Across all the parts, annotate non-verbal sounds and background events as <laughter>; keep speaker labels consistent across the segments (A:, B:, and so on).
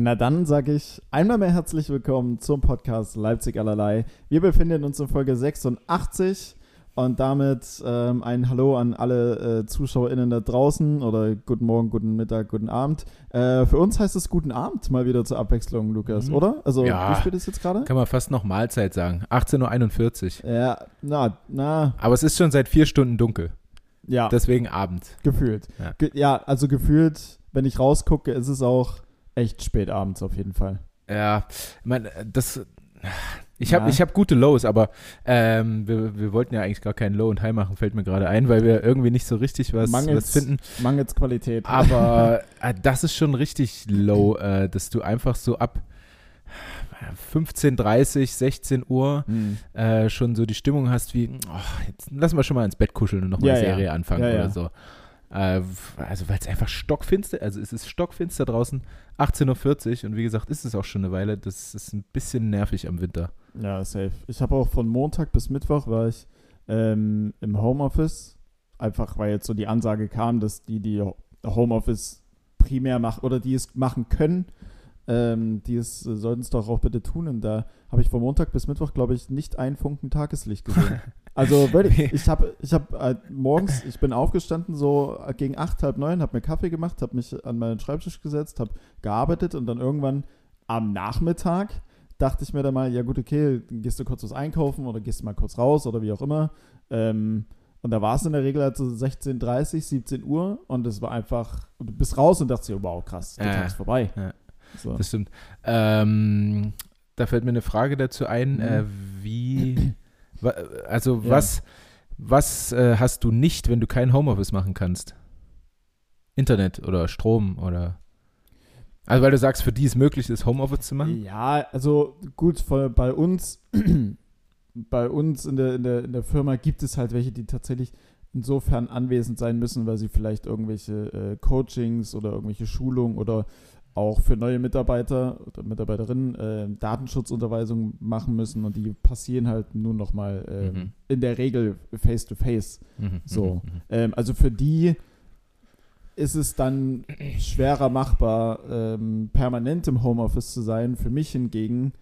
A: Na dann sage ich einmal mehr herzlich willkommen zum Podcast Leipzig allerlei. Wir befinden uns in Folge 86 und damit ähm, ein Hallo an alle äh, ZuschauerInnen da draußen oder guten Morgen, guten Mittag, guten Abend. Äh, für uns heißt es guten Abend mal wieder zur Abwechslung, Lukas,
B: Mhm.
A: oder? Also
B: Ja.
A: wie spät ist jetzt gerade?
B: Kann man fast noch Mahlzeit sagen. 18.41 Uhr.
A: Ja, na, na,
B: Aber es ist schon seit vier Stunden dunkel.
A: ja,
B: Deswegen Abend.
A: gefühlt.
B: Ja.
A: Ge ja, also gefühlt, wenn ich rausgucke, ist es auch echt spät abends auf jeden Fall.
B: Ja, ich meine, das. Ich habe
A: Ja.
B: ich hab gute Lows, aber ähm, wir, wir wollten ja eigentlich gar keinen Low und High machen, fällt mir gerade ein, weil wir irgendwie nicht so richtig was,
A: Mangels-
B: was finden.
A: Mangels Qualität.
B: Aber <laughs> äh, das ist schon richtig low, äh, dass du einfach so ab 15.30 16 Uhr
A: Hm.
B: äh, schon so die Stimmung hast wie, oh, jetzt lassen wir schon mal ins Bett kuscheln und noch mal
A: Ja,
B: eine
A: ja.
B: Serie anfangen
A: Ja,
B: oder
A: ja.
B: so. Äh, also weil es einfach stockfinster, also es ist stockfinster draußen, 18.40 Uhr und wie gesagt, ist es auch schon eine Weile, das ist ein bisschen nervig am Winter.
A: Ja, safe. Ich habe auch von Montag bis Mittwoch war ich ähm, im Homeoffice, einfach weil jetzt so die Ansage kam, dass die, die Homeoffice primär machen oder die es machen können, ähm, die es äh, sollten es doch auch bitte tun. Und da habe ich von Montag bis Mittwoch, glaube ich, nicht einen Funken Tageslicht gesehen. <laughs> Also <laughs> wirklich, ich habe ich hab, äh, morgens, ich bin aufgestanden so äh, gegen acht, halb neun, habe mir Kaffee gemacht, habe mich an meinen Schreibtisch gesetzt, habe gearbeitet und dann irgendwann am Nachmittag dachte ich mir dann mal, ja gut, okay, gehst du kurz was einkaufen oder gehst mal kurz raus oder wie auch immer. Ähm, und da war es in der Regel halt so 16.30, 17 Uhr und es war einfach, du bist raus und dachtest dir, wow, krass, der
B: Ja,
A: Tag ist vorbei.
B: ja.
A: So.
B: Das stimmt. Ähm, da fällt mir eine Frage dazu ein,
A: Mhm.
B: äh, wie, also
A: Ja.
B: was, was äh, hast du nicht, wenn du kein Homeoffice machen kannst? Internet oder Strom oder also weil du sagst, für die es möglich ist, Homeoffice zu machen?
A: Ja, also gut, bei uns, <clears throat> bei uns in der, in, der, in der Firma gibt es halt welche, die tatsächlich insofern anwesend sein müssen, weil sie vielleicht irgendwelche äh, Coachings oder irgendwelche Schulungen oder auch für neue Mitarbeiter oder Mitarbeiterinnen äh, Datenschutzunterweisungen machen müssen und die passieren halt nur noch mal ähm,
B: Mhm.
A: in der Regel face to face.
B: Mhm,
A: So.
B: mhm, mhm.
A: Ähm, also für die ist es dann schwerer machbar, ähm, permanent im Homeoffice zu sein. Für mich hingegen,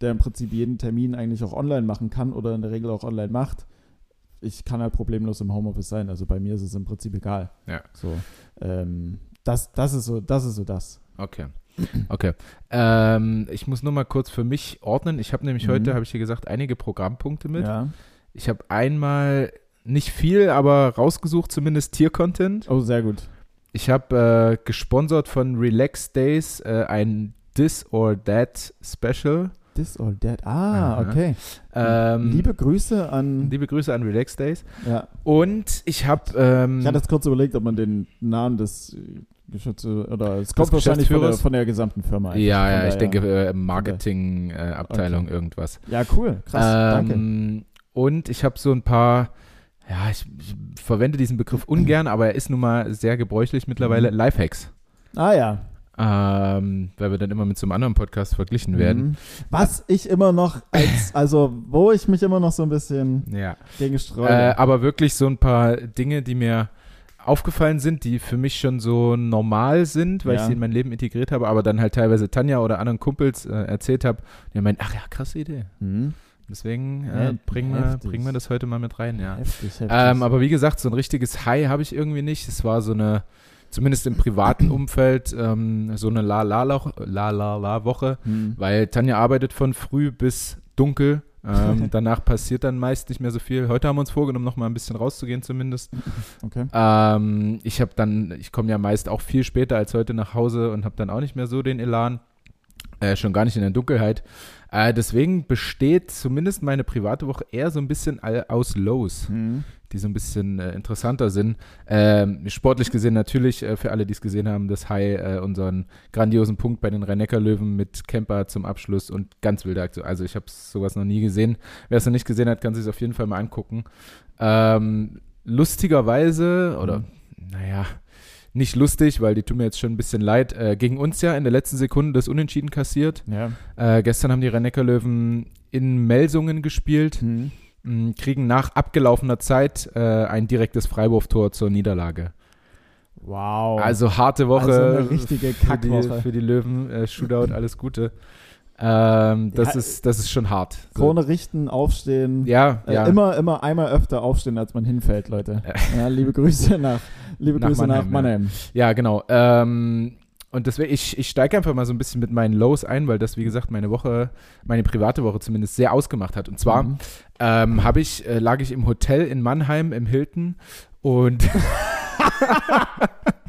A: der im Prinzip jeden Termin eigentlich auch online machen kann oder in der Regel auch online macht, ich kann halt problemlos im Homeoffice sein. Also bei mir ist es im Prinzip egal.
B: Ja.
A: So, ähm, das, das ist so, das ist so das.
B: Okay. Okay. Ähm, ich muss nur mal kurz für mich ordnen. Ich habe nämlich
A: Mhm.
B: heute, habe ich hier gesagt, einige Programmpunkte mit.
A: Ja.
B: Ich habe einmal nicht viel, aber rausgesucht zumindest Tier-Content.
A: Oh, sehr gut.
B: Ich habe äh, gesponsert von Relax Days äh, ein This or That Special.
A: This or that. Ah,
B: Aha.
A: okay.
B: Ähm,
A: Liebe Grüße an.
B: liebe Grüße an Relax Days.
A: ja.
B: Und ich habe ähm,
A: Ich hatte jetzt kurz überlegt, ob man den Namen des äh, Geschäfts oder es kommt wahrscheinlich von der, von der gesamten Firma.
B: ja, ja, ich denke äh, Marketing-Abteilung
A: Okay.
B: irgendwas.
A: Ja, cool, krass, danke.
B: Ähm, Und ich habe so ein paar, ja, ich, ich verwende diesen Begriff <clears throat> ungern, aber er ist nun mal sehr gebräuchlich mittlerweile,
A: Mhm.
B: Lifehacks.
A: Ah ja.
B: Ähm, weil wir dann immer mit so einem anderen Podcast verglichen werden.
A: Mhm. Was ich immer noch als, <laughs> also wo ich mich immer noch so ein bisschen
B: Ja.
A: gegen
B: Äh,
A: streue.
B: aber wirklich so ein paar Dinge, die mir aufgefallen sind, die für mich schon so normal sind, weil
A: Ja.
B: ich sie in mein Leben integriert habe, aber dann halt teilweise Tanja oder anderen Kumpels äh, erzählt habe, die meinen, ach ja, krasse Idee.
A: Mhm.
B: Deswegen
A: Ja,
B: äh, bringen, wir, bringen wir das heute mal mit rein, ja.
A: Heftig, heftig.
B: Ähm, aber wie gesagt, so ein richtiges High habe ich irgendwie nicht. Es war so eine, zumindest im privaten Umfeld, ähm, so eine La-La-La-Woche,
A: Mhm.
B: weil Tanja arbeitet von früh bis dunkel. Ähm, <laughs> danach passiert dann meist nicht mehr so viel. Heute haben wir uns vorgenommen, noch mal ein bisschen rauszugehen zumindest.
A: Okay.
B: Ähm, ich habe dann, ich komme ja meist auch viel später als heute nach Hause und habe dann auch nicht mehr so den Elan. Äh, schon gar nicht in der Dunkelheit. Äh, deswegen besteht zumindest meine private Woche eher so ein bisschen aus Lows
A: Mhm.
B: die so ein bisschen äh, interessanter sind. Ähm, sportlich gesehen natürlich, äh, für alle, die es gesehen haben, das High, äh, unseren grandiosen Punkt bei den Rhein-Neckar-Löwen mit Camper zum Abschluss und ganz wilde Aktion. Also ich habe sowas noch nie gesehen. Wer es noch nicht gesehen hat, kann sich es auf jeden Fall mal angucken. Ähm, lustigerweise, oder
A: Mhm.
B: naja, nicht lustig, weil die tun mir jetzt schon ein bisschen leid, äh, gegen uns ja in der letzten Sekunde das Unentschieden kassiert.
A: Ja.
B: Äh, gestern haben die Rhein-Neckar-Löwen in Melsungen gespielt
A: Mhm.
B: mh, kriegen nach abgelaufener Zeit äh, ein direktes Freiwurftor zur Niederlage.
A: Wow.
B: Also harte Woche.
A: Also eine richtige
B: für die,
A: Kackwoche.
B: für die Löwen. Äh, Shootout, alles Gute. Ähm, das,
A: Ja,
B: ist, das ist schon hart. So.
A: Krone richten, aufstehen.
B: Ja,
A: Äh,
B: ja.
A: Immer, immer einmal öfter aufstehen, als man hinfällt, Leute. Ja, liebe Grüße <laughs> nach, liebe
B: Nach
A: Grüße nach
B: Mannheim,
A: Mannheim.
B: Ja, genau. Ähm, und deswegen, ich, ich steige einfach mal so ein bisschen mit meinen Lows ein, weil das, wie gesagt, meine Woche, meine private Woche zumindest sehr ausgemacht hat. Und zwar
A: Mhm.
B: ähm, habe ich, äh, lag ich im Hotel in Mannheim im Hilton und <laughs> <laughs>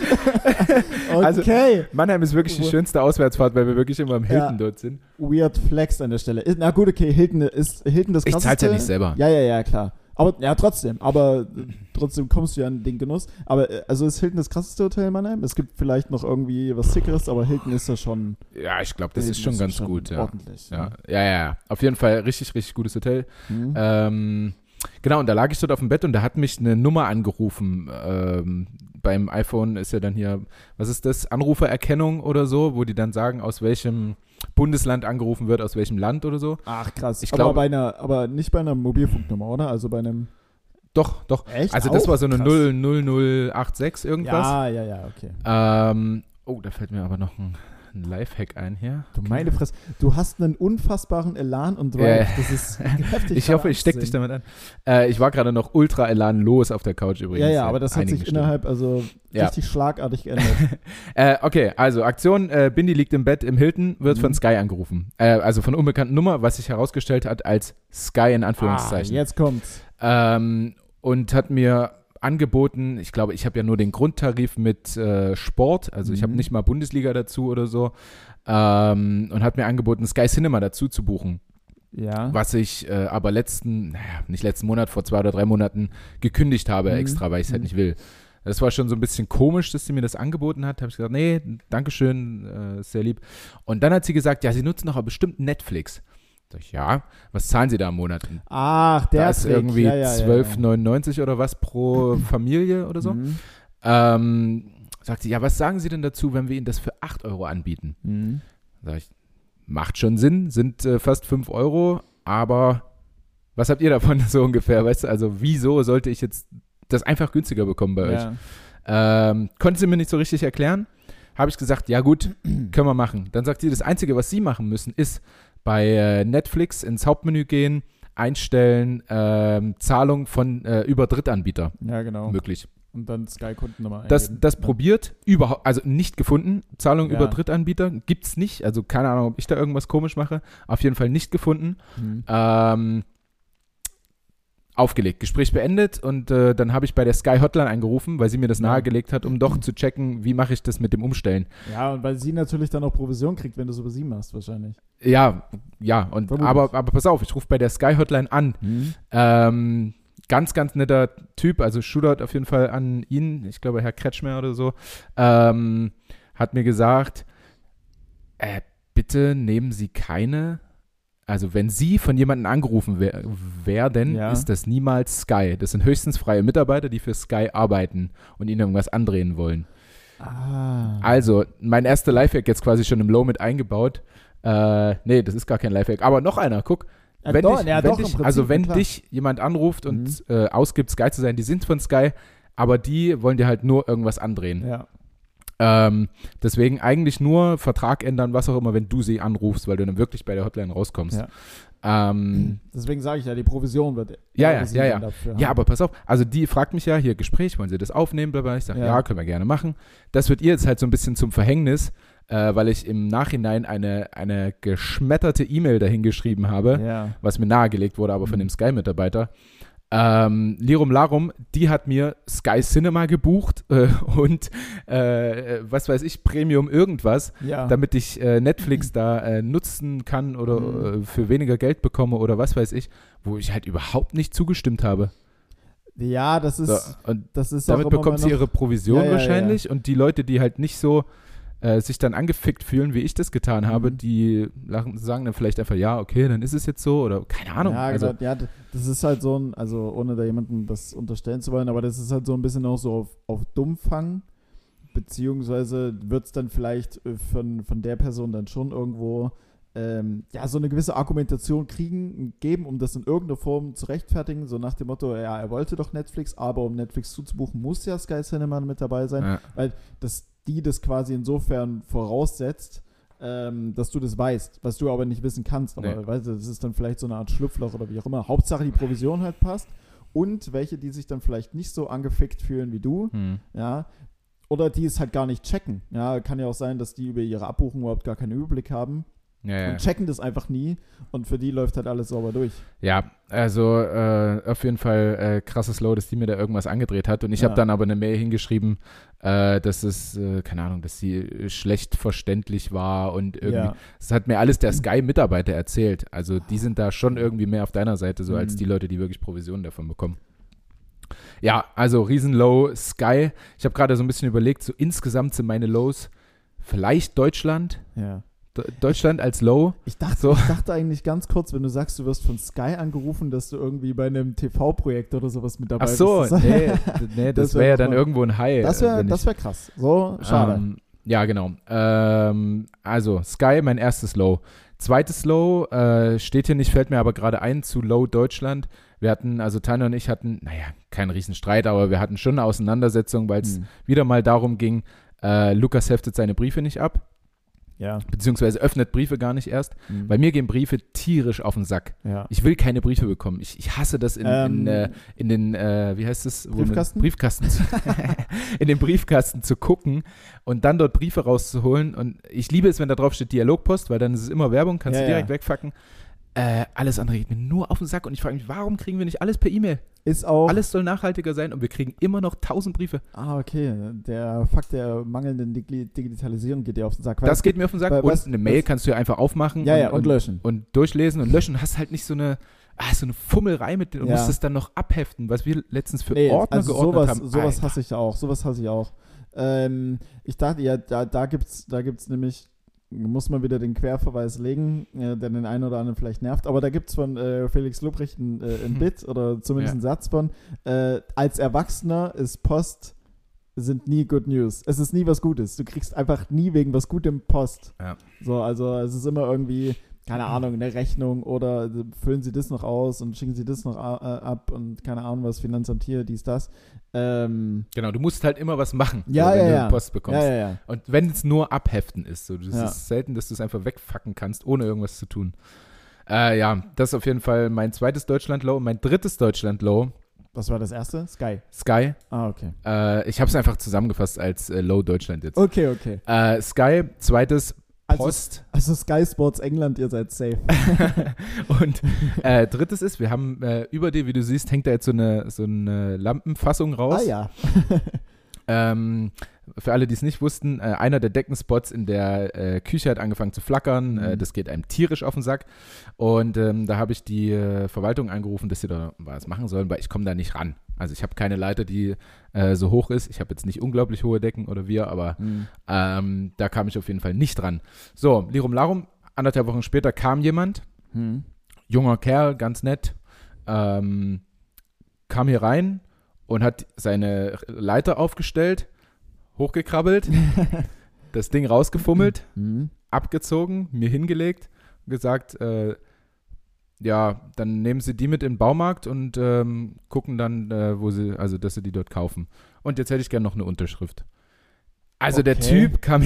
B: <laughs> Also-
A: Okay.
B: Mannheim ist wirklich die schönste Auswärtsfahrt, weil wir wirklich immer im Hilton
A: Ja.
B: dort sind.
A: Weird Flex an der Stelle. Ist- Na gut, okay, Hilton ist Hilton das
B: Ich zahl's ja nicht selber.
A: Ja, ja, ja, klar. Aber ja, trotzdem. Aber trotzdem kommst du ja an den Genuss. Aber äh, also ist Hilton das krasseste Hotel in Mannheim? Es gibt vielleicht noch irgendwie was Sickeres, aber Hilton ist ja schon.
B: Ja, ich glaube, das
A: Hilton
B: ist schon ganz gut. Ja.
A: Ordentlich.
B: Ja. ja, ja, ja. Auf jeden Fall richtig, richtig gutes Hotel.
A: Mhm.
B: Ähm, genau, und da lag ich dort auf dem Bett und da hat mich eine Nummer angerufen. Ähm, beim iPhone ist ja dann hier, was ist das? Anrufererkennung oder so, wo die dann sagen, aus welchem Bundesland angerufen wird, aus welchem Land oder so.
A: Ach krass.
B: Ich
A: aber
B: glaube-
A: bei einer, aber nicht bei einer Mobilfunknummer, oder? Also bei einem.
B: Doch, doch.
A: Echt?
B: Also das
A: Auch?
B: war so eine
A: Krass.
B: 00086 irgendwas.
A: Ja, ja, ja, okay.
B: Ähm, oh, da fällt mir aber noch ein, ein Lifehack ein hier.
A: Du meine Fresse, du hast einen unfassbaren Elan und Drive.
B: Ja.
A: Das ist <laughs> heftig.
B: Ich hoffe, ich steck dich damit an. Äh, ich war gerade noch ultra elanlos auf der Couch übrigens.
A: Ja, ja, aber das hat sich
B: Stunden.
A: innerhalb, also
B: Ja.
A: richtig schlagartig geändert. <laughs>
B: Äh, okay, also Aktion, äh, Bindi liegt im Bett im Hilton, wird
A: Mhm.
B: von Sky angerufen. Äh, also von unbekannten Nummer, was sich herausgestellt hat als Sky in
A: ah,
B: Anführungszeichen.
A: jetzt kommt's.
B: ähm, und hat mir angeboten, ich glaube, ich habe ja nur den Grundtarif mit äh, Sport, also ich habe
A: Mhm.
B: nicht mal Bundesliga dazu oder so, ähm, und hat mir angeboten, Sky Cinema dazu zu buchen.
A: Ja.
B: was ich äh, aber letzten, naja, nicht letzten Monat, vor zwei oder drei Monaten gekündigt habe
A: Mhm.
B: extra, weil ich es halt
A: Mhm.
B: nicht will. Das war schon so ein bisschen komisch, dass sie mir das angeboten hat. Habe ich gesagt, nee, Dankeschön, äh, sehr lieb. Und dann hat sie gesagt, ja, sie nutzen doch aber bestimmt Netflix. Sag ich, ja, was zahlen sie da im Monat?
A: Ach, der
B: da ist
A: Trick.
B: irgendwie
A: ja, ja, ja, ja.
B: 12,99 oder was pro <laughs> Familie oder so.
A: Mhm.
B: Ähm, sagt sie, ja, was sagen sie denn dazu, wenn wir ihnen das für 8 Euro anbieten?
A: Mhm.
B: Sag ich, macht schon Sinn, sind äh, fast 5 Euro, aber was habt ihr davon <laughs> so ungefähr? Weißt du, also wieso sollte ich jetzt das einfach günstiger bekommen bei euch?
A: Ja.
B: Ähm, konnte sie mir nicht so richtig erklären. Habe ich gesagt, ja gut, <clears throat> können wir machen. Dann sagt sie, das Einzige, was sie machen müssen, ist bei äh, Netflix ins Hauptmenü gehen, einstellen, ähm, Zahlung von äh, über Drittanbieter
A: ja, genau.
B: möglich.
A: Und dann Sky-Kundennummer
B: Das,
A: eingeben.
B: das
A: Ja.
B: probiert, überhaupt, also nicht gefunden. Zahlung
A: Ja.
B: über Drittanbieter gibt's nicht. Also keine Ahnung, ob ich da irgendwas komisch mache. Auf jeden Fall nicht gefunden.
A: Mhm.
B: Ähm, aufgelegt, Gespräch beendet und äh, dann habe ich bei der Sky Hotline angerufen, weil sie mir das nahegelegt hat, um doch zu checken, wie mache ich das mit dem Umstellen.
A: Ja, und weil sie natürlich dann auch Provision kriegt, wenn du es über sie machst, wahrscheinlich.
B: Ja, ja, und
A: Vermutlich.
B: aber, aber pass auf, ich rufe bei der Sky Hotline an. Ähm, ganz, ganz netter Typ, also Shootout auf jeden Fall an ihn, ich glaube Herr Kretschmer oder so, ähm, hat mir gesagt, äh, bitte nehmen Sie keine, also wenn Sie von jemandem angerufen wer werden,
A: Ja.
B: ist das niemals Sky. Das sind höchstens freie Mitarbeiter, die für Sky arbeiten und Ihnen irgendwas andrehen wollen.
A: Ah.
B: Also, mein erster Lifehack jetzt quasi schon im Low mit eingebaut. Äh, nee, das ist gar kein Lifehack. Aber noch einer, guck.
A: Ja,
B: wenn
A: doch,
B: dich,
A: ja,
B: wenn dich, also wenn
A: klar.
B: dich jemand anruft und
A: Mhm.
B: äh, ausgibt, Sky zu sein, die sind von Sky, aber die wollen dir halt nur irgendwas andrehen.
A: Ja.
B: Ähm, deswegen eigentlich nur Vertrag ändern, was auch immer, wenn du sie anrufst, weil du dann wirklich bei der Hotline rauskommst.
A: Ja.
B: Ähm,
A: Deswegen sage ich ja, die Provision wird.
B: Ja, ja, ja, ja.
A: Dafür
B: Ja, aber pass auf, also die fragt mich ja hier Gespräch, wollen Sie das aufnehmen, bla bla. Ich sage, ja.
A: Ja.
B: können wir gerne machen. Das wird ihr jetzt halt so ein bisschen zum Verhängnis, äh, weil ich im Nachhinein eine, eine geschmetterte E-Mail dahin geschrieben habe,
A: Ja.
B: was mir nahegelegt wurde, aber von
A: Mhm.
B: dem Sky-Mitarbeiter. Ähm, Lirum Larum, die hat mir Sky Cinema gebucht <laughs> äh, und äh, was weiß ich, Premium irgendwas,
A: ja.
B: damit ich äh, Netflix da äh, nutzen kann oder
A: Mhm.
B: äh, für weniger Geld bekomme oder was weiß ich, wo ich halt überhaupt nicht zugestimmt habe.
A: ja, das ist.
B: So, und
A: Das ist
B: damit bekommt sie ihre Provision
A: ja, ja,
B: wahrscheinlich und die Leute, die halt nicht so äh, sich dann angefickt fühlen, wie ich das getan habe,
A: Mhm.
B: die lachen, sagen dann vielleicht einfach, ja, okay, dann ist es jetzt so oder keine Ahnung.
A: Ja,
B: also,
A: ja, das ist halt so ein, also ohne da jemandem das unterstellen zu wollen, aber das ist halt so ein bisschen auch so auf, auf Dummfang, beziehungsweise wird es dann vielleicht äh, von, von der Person dann schon irgendwo ähm, ja, so eine gewisse Argumentation kriegen, geben, um das in irgendeiner Form zu rechtfertigen, so nach dem Motto, ja, er wollte doch Netflix, aber um Netflix zuzubuchen, muss ja Sky Cinema mit dabei sein,
B: Ja.
A: weil das, die das quasi insofern voraussetzt, ähm, dass du das weißt, was du aber nicht wissen kannst. Aber
B: Nee.
A: weißt du, das ist dann vielleicht so eine Art Schlupfloch oder wie auch immer. Hauptsache die Provision halt passt. Und welche, die sich dann vielleicht nicht so angefickt fühlen wie du,
B: Hm.
A: ja, oder die es halt gar nicht checken. Ja, kann ja auch sein, dass die über ihre Abbuchung überhaupt gar keinen Überblick haben
B: Ja, ja.
A: und checken das einfach nie und für die läuft halt alles sauber durch.
B: Ja, also äh, auf jeden Fall äh, krasses Low, dass die mir da irgendwas angedreht hat. Und ich
A: Ja.
B: habe dann aber eine Mail hingeschrieben, äh, dass es, äh, keine Ahnung, dass sie äh, schlecht verständlich war und irgendwie. Das hat mir alles der Sky-Mitarbeiter erzählt. Also die sind da schon irgendwie mehr auf deiner Seite, so als
A: Mhm.
B: die Leute, die wirklich Provisionen davon bekommen. Ja, also Riesenlow, Sky. Ich habe gerade so ein bisschen überlegt, so insgesamt sind meine Lows vielleicht Deutschland.
A: ja.
B: De Deutschland als Low.
A: Ich dachte,
B: So.
A: ich dachte eigentlich ganz kurz, wenn du sagst, du wirst von Sky angerufen, dass du irgendwie bei einem TV-Projekt oder sowas mit dabei
B: Ach so,
A: bist.
B: nee, <laughs> nee das
A: Das wär
B: wäre ja dann irgendwo ein High.
A: Das
B: äh,
A: wäre
B: ich-
A: wär krass. So, schade.
B: Ähm, ja, genau. Ähm, also, Sky, mein erstes Low. Zweites Low äh, steht hier nicht, fällt mir aber gerade ein zu Low Deutschland. Wir hatten, also Tanja und ich hatten, naja, keinen Riesenstreit, aber wir hatten schon eine Auseinandersetzung, weil es
A: Hm.
B: wieder mal darum ging, äh, Lukas heftet seine Briefe nicht ab,
A: Ja.
B: beziehungsweise öffnet Briefe gar nicht erst.
A: Hm.
B: Bei mir gehen Briefe tierisch auf den Sack.
A: ja.
B: Ich will keine Briefe bekommen. Ich, ich hasse das in, in,
A: Ähm,
B: äh, in den, äh, wie heißt es?
A: Briefkasten?
B: Briefkasten. zu- <laughs> in den Briefkasten zu gucken und dann dort Briefe rauszuholen. Und ich liebe es, wenn da drauf steht Dialogpost, weil dann ist es immer Werbung, kannst
A: Ja,
B: du direkt
A: ja.
B: wegfacken. Äh, alles andere geht mir nur auf den Sack und ich frage mich, warum kriegen wir nicht alles per E-Mail?
A: ist auch.
B: Alles soll nachhaltiger sein und wir kriegen immer noch tausend Briefe.
A: Ah, okay. Der Fakt der mangelnden Digi Digitalisierung geht dir auf den Sack. Weil
B: Das
A: es
B: geht mir auf den Sack.
A: weil-
B: und
A: was-
B: eine Mail kannst du ja einfach aufmachen
A: Ja, ja, und,
B: und,
A: löschen.
B: und durchlesen und löschen. Hast halt nicht so eine, ah, so eine Fummelei mit und
A: Ja.
B: musst es dann noch abheften, was wir letztens für
A: Nee,
B: Ordner
A: also
B: geordnet
A: sowas,
B: haben.
A: sowas
B: Alter.
A: hasse ich auch. Sowas hasse ich auch. Ähm, ich dachte, ja, da, da gibt's, da gibt's nämlich, muss man wieder den Querverweis legen, äh, der den einen oder anderen vielleicht nervt, aber da gibt's von äh, Felix Lobrecht ein, äh, ein. <laughs> Bit oder zumindest
B: Ja.
A: einen Satz von, äh, als Erwachsener ist Post sind nie Good News. Es ist nie was Gutes. Du kriegst einfach nie wegen was Gutem Post.
B: Ja.
A: So, also es ist immer irgendwie, keine Ahnung, eine Rechnung oder füllen Sie das noch aus und schicken Sie das noch a- äh, ab und keine Ahnung was, Finanzamt hier, dies, das. Ähm,
B: Genau, du musst halt immer was machen,
A: Ja,
B: so, wenn
A: ja,
B: du
A: ja.
B: Post bekommst.
A: ja, ja, ja.
B: Und wenn es nur abheften ist, so, das ist selten, dass du es einfach wegfacken kannst, ohne irgendwas zu tun. Äh, ja, das ist auf jeden Fall mein zweites Deutschland-Low. Mein drittes Deutschland-Low,
A: Was war das erste? Sky.
B: Sky.
A: Ah, okay.
B: Äh, ich habe es einfach zusammengefasst als äh, Low Deutschland jetzt.
A: Okay, okay.
B: Äh, Sky, zweites Post.
A: also Sky Sports England, ihr seid safe. <laughs>
B: Und äh, drittes ist, wir haben äh, über dir, wie du siehst, hängt da jetzt so eine, so eine Lampenfassung raus.
A: Ah ja. <laughs>
B: Ähm, für alle, die es nicht wussten, äh, einer der Deckenspots in der äh, Küche hat angefangen zu flackern. Äh,
A: Mhm.
B: das geht einem tierisch auf den Sack. Und ähm, da habe ich die äh, Verwaltung angerufen, dass sie da was machen sollen, weil ich komme da nicht ran. Also ich habe keine Leiter, die äh, so hoch ist. Ich habe jetzt nicht unglaublich hohe Decken oder wir, aber
A: Hm.
B: ähm, da kam ich auf jeden Fall nicht dran. So, Lirum Larum, anderthalb Wochen später kam jemand,
A: Hm.
B: junger Kerl, ganz nett, ähm, kam hier rein und hat seine Leiter aufgestellt, hochgekrabbelt, <laughs> das Ding rausgefummelt,
A: Hm.
B: abgezogen, mir hingelegt und gesagt, äh, ja, dann nehmen Sie die mit in den Baumarkt und ähm, gucken dann, äh, wo Sie, also dass Sie die dort kaufen. Und jetzt hätte ich gerne noch eine Unterschrift. Also der
A: Okay.
B: Typ kam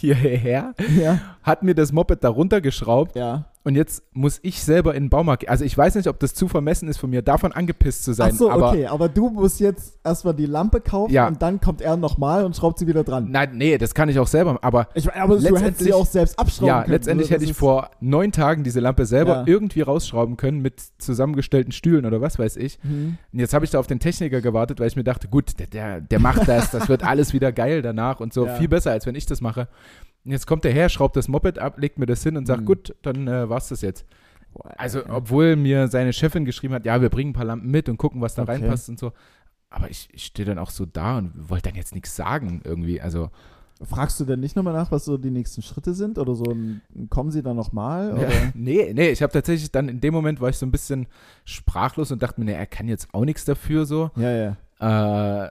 B: hierher,
A: Ja.
B: hat mir das Moped da runtergeschraubt
A: Ja.
B: und jetzt muss ich selber in den Baumarkt. Also ich weiß nicht, ob das zu vermessen ist von mir, davon angepisst zu sein.
A: Ach so,
B: aber
A: okay. Aber du musst jetzt erstmal die Lampe kaufen
B: Ja.
A: und dann kommt er nochmal und schraubt sie wieder dran.
B: nein, nee, das kann ich auch selber. Aber
A: Ich aber du hättest sie auch selbst abschrauben
B: ja,
A: können.
B: letztendlich
A: Also,
B: hätte ich vor neun Tagen diese Lampe selber
A: Ja.
B: irgendwie rausschrauben können mit zusammengestellten Stühlen oder was weiß ich.
A: Hm.
B: Und jetzt habe ich da auf den Techniker gewartet, weil ich mir dachte, gut, der, der, der macht das, das wird <laughs> alles wieder geil danach und so.
A: Ja.
B: Viel besser, als wenn ich das mache. Und jetzt kommt der her, schraubt das Moped ab, legt mir das hin und sagt,
A: Mhm.
B: gut, dann äh, war's das jetzt. Also, obwohl mir seine Chefin geschrieben hat, ja, wir bringen ein paar Lampen mit und gucken, was da
A: Okay.
B: reinpasst und so. Aber ich, ich stehe dann auch so da und wollte dann jetzt nichts sagen irgendwie. Also,
A: Fragst du denn nicht nochmal nach, was so die nächsten Schritte sind? Oder so kommen sie dann nochmal?
B: ja, <laughs> nee, nee, ich habe tatsächlich dann in dem Moment war ich so ein bisschen sprachlos und dachte mir, nee, er kann jetzt auch nichts dafür so.
A: Ja, ja.
B: Äh,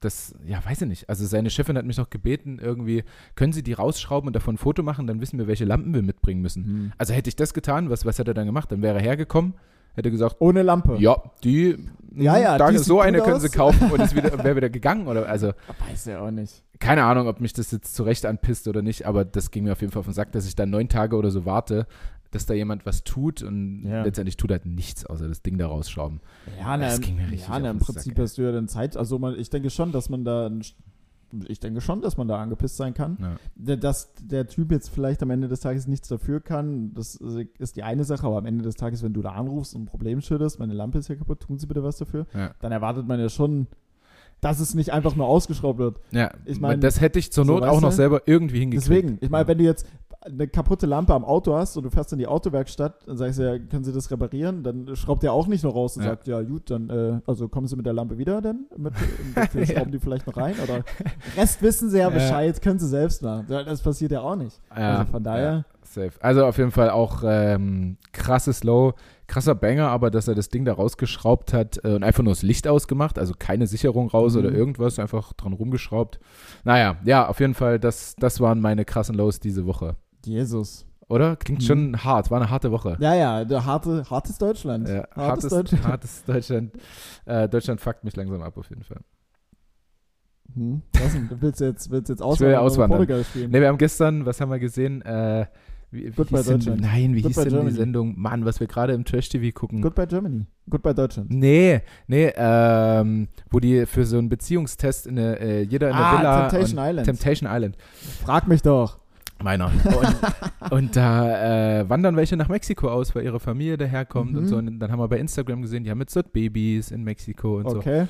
B: das, ja, weiß ich nicht. Also seine Chefin hat mich noch gebeten, irgendwie, können Sie die rausschrauben und davon ein Foto machen, dann wissen wir, welche Lampen wir mitbringen müssen.
A: Hm.
B: Also hätte ich das getan, was, was hätte er dann gemacht? Dann wäre er hergekommen, hätte gesagt,
A: Ohne Lampe.
B: ja, die,
A: Ja, ja,
B: da,
A: die
B: so eine können Sie
A: aus.
B: kaufen und ist wieder, wäre wieder gegangen. Oder, also, <laughs>
A: Weiß ja auch nicht.
B: keine Ahnung, ob mich das jetzt zurecht anpisst oder nicht, aber das ging mir auf jeden Fall auf den Sack, dass ich dann neun Tage oder so warte, dass da jemand was tut und
A: Ja.
B: letztendlich tut halt nichts, außer das Ding da rausschrauben.
A: Ja, na,
B: Das ging mir richtig
A: ja, na, im Prinzip
B: Sack,
A: hast du ja dann Zeit. Also man, ich denke schon, dass man da, ich denke schon, dass man da angepisst sein kann.
B: Ja.
A: Dass der Typ jetzt vielleicht am Ende des Tages nichts dafür kann, das ist die eine Sache, aber am Ende des Tages, wenn du da anrufst und ein Problem schilderst, meine Lampe ist ja kaputt, tun Sie bitte was dafür,
B: Ja.
A: dann erwartet man ja schon, dass es nicht einfach nur ausgeschraubt wird.
B: Ja,
A: Ich mein,
B: das hätte ich zur
A: so,
B: Not
A: weißt
B: auch noch selber irgendwie hingekriegt.
A: Deswegen, ich meine, wenn du jetzt eine kaputte Lampe am Auto hast und du fährst in die Autowerkstatt, dann sagst du ja, können Sie das reparieren? Dann schraubt der auch nicht nur raus und
B: Ja.
A: sagt, ja gut, dann, äh, also kommen Sie mit der Lampe wieder dann? Mit, <laughs> wir
B: Ja.
A: schrauben die vielleicht noch rein? Oder Rest wissen Sie ja. Bescheid, können Sie selbst machen. Das passiert ja auch nicht.
B: Ja,
A: also von daher,
B: safe. Also auf jeden Fall auch ähm, krasses Low, krasser Banger, aber dass er das Ding da rausgeschraubt hat äh, und einfach nur das Licht ausgemacht, also keine Sicherung raus
A: Mhm.
B: oder irgendwas, einfach dran rumgeschraubt. Naja, ja, auf jeden Fall, das, das waren meine krassen Lows diese Woche.
A: Jesus.
B: Oder? Klingt
A: Mhm.
B: schon hart, war eine harte Woche.
A: Ja, ja, der harte, hartes Deutschland.
B: Ja,
A: hartes,
B: hartes,
A: Deutschland.
B: hartes <laughs> Deutschland. Äh, Deutschland fuckt mich langsam ab, auf jeden Fall.
A: Hm, was denn? Du willst jetzt, willst jetzt
B: Ich will
A: auswandern
B: auswandern.
A: Portugal spielen?
B: Ne, wir haben gestern, was haben wir gesehen? Äh, wie, wie
A: Goodbye
B: hieß denn, nein, wie hieß
A: Goodbye
B: denn
A: Germany.
B: die Sendung? Mann, was wir gerade im Trash-TV gucken.
A: Goodbye Germany. Goodbye Deutschland.
B: Nee, nee, ähm, wo die für so einen Beziehungstest in eine, äh, jeder in der
A: Ah,
B: Villa.
A: Temptation Island.
B: Temptation Island.
A: Frag mich doch.
B: Meiner. Und, <laughs> und da äh, wandern welche nach Mexiko aus, weil ihre Familie daherkommt
A: Mhm.
B: und so. Und dann haben wir bei Instagram gesehen, die haben jetzt dort Babys in Mexiko und so.
A: Okay.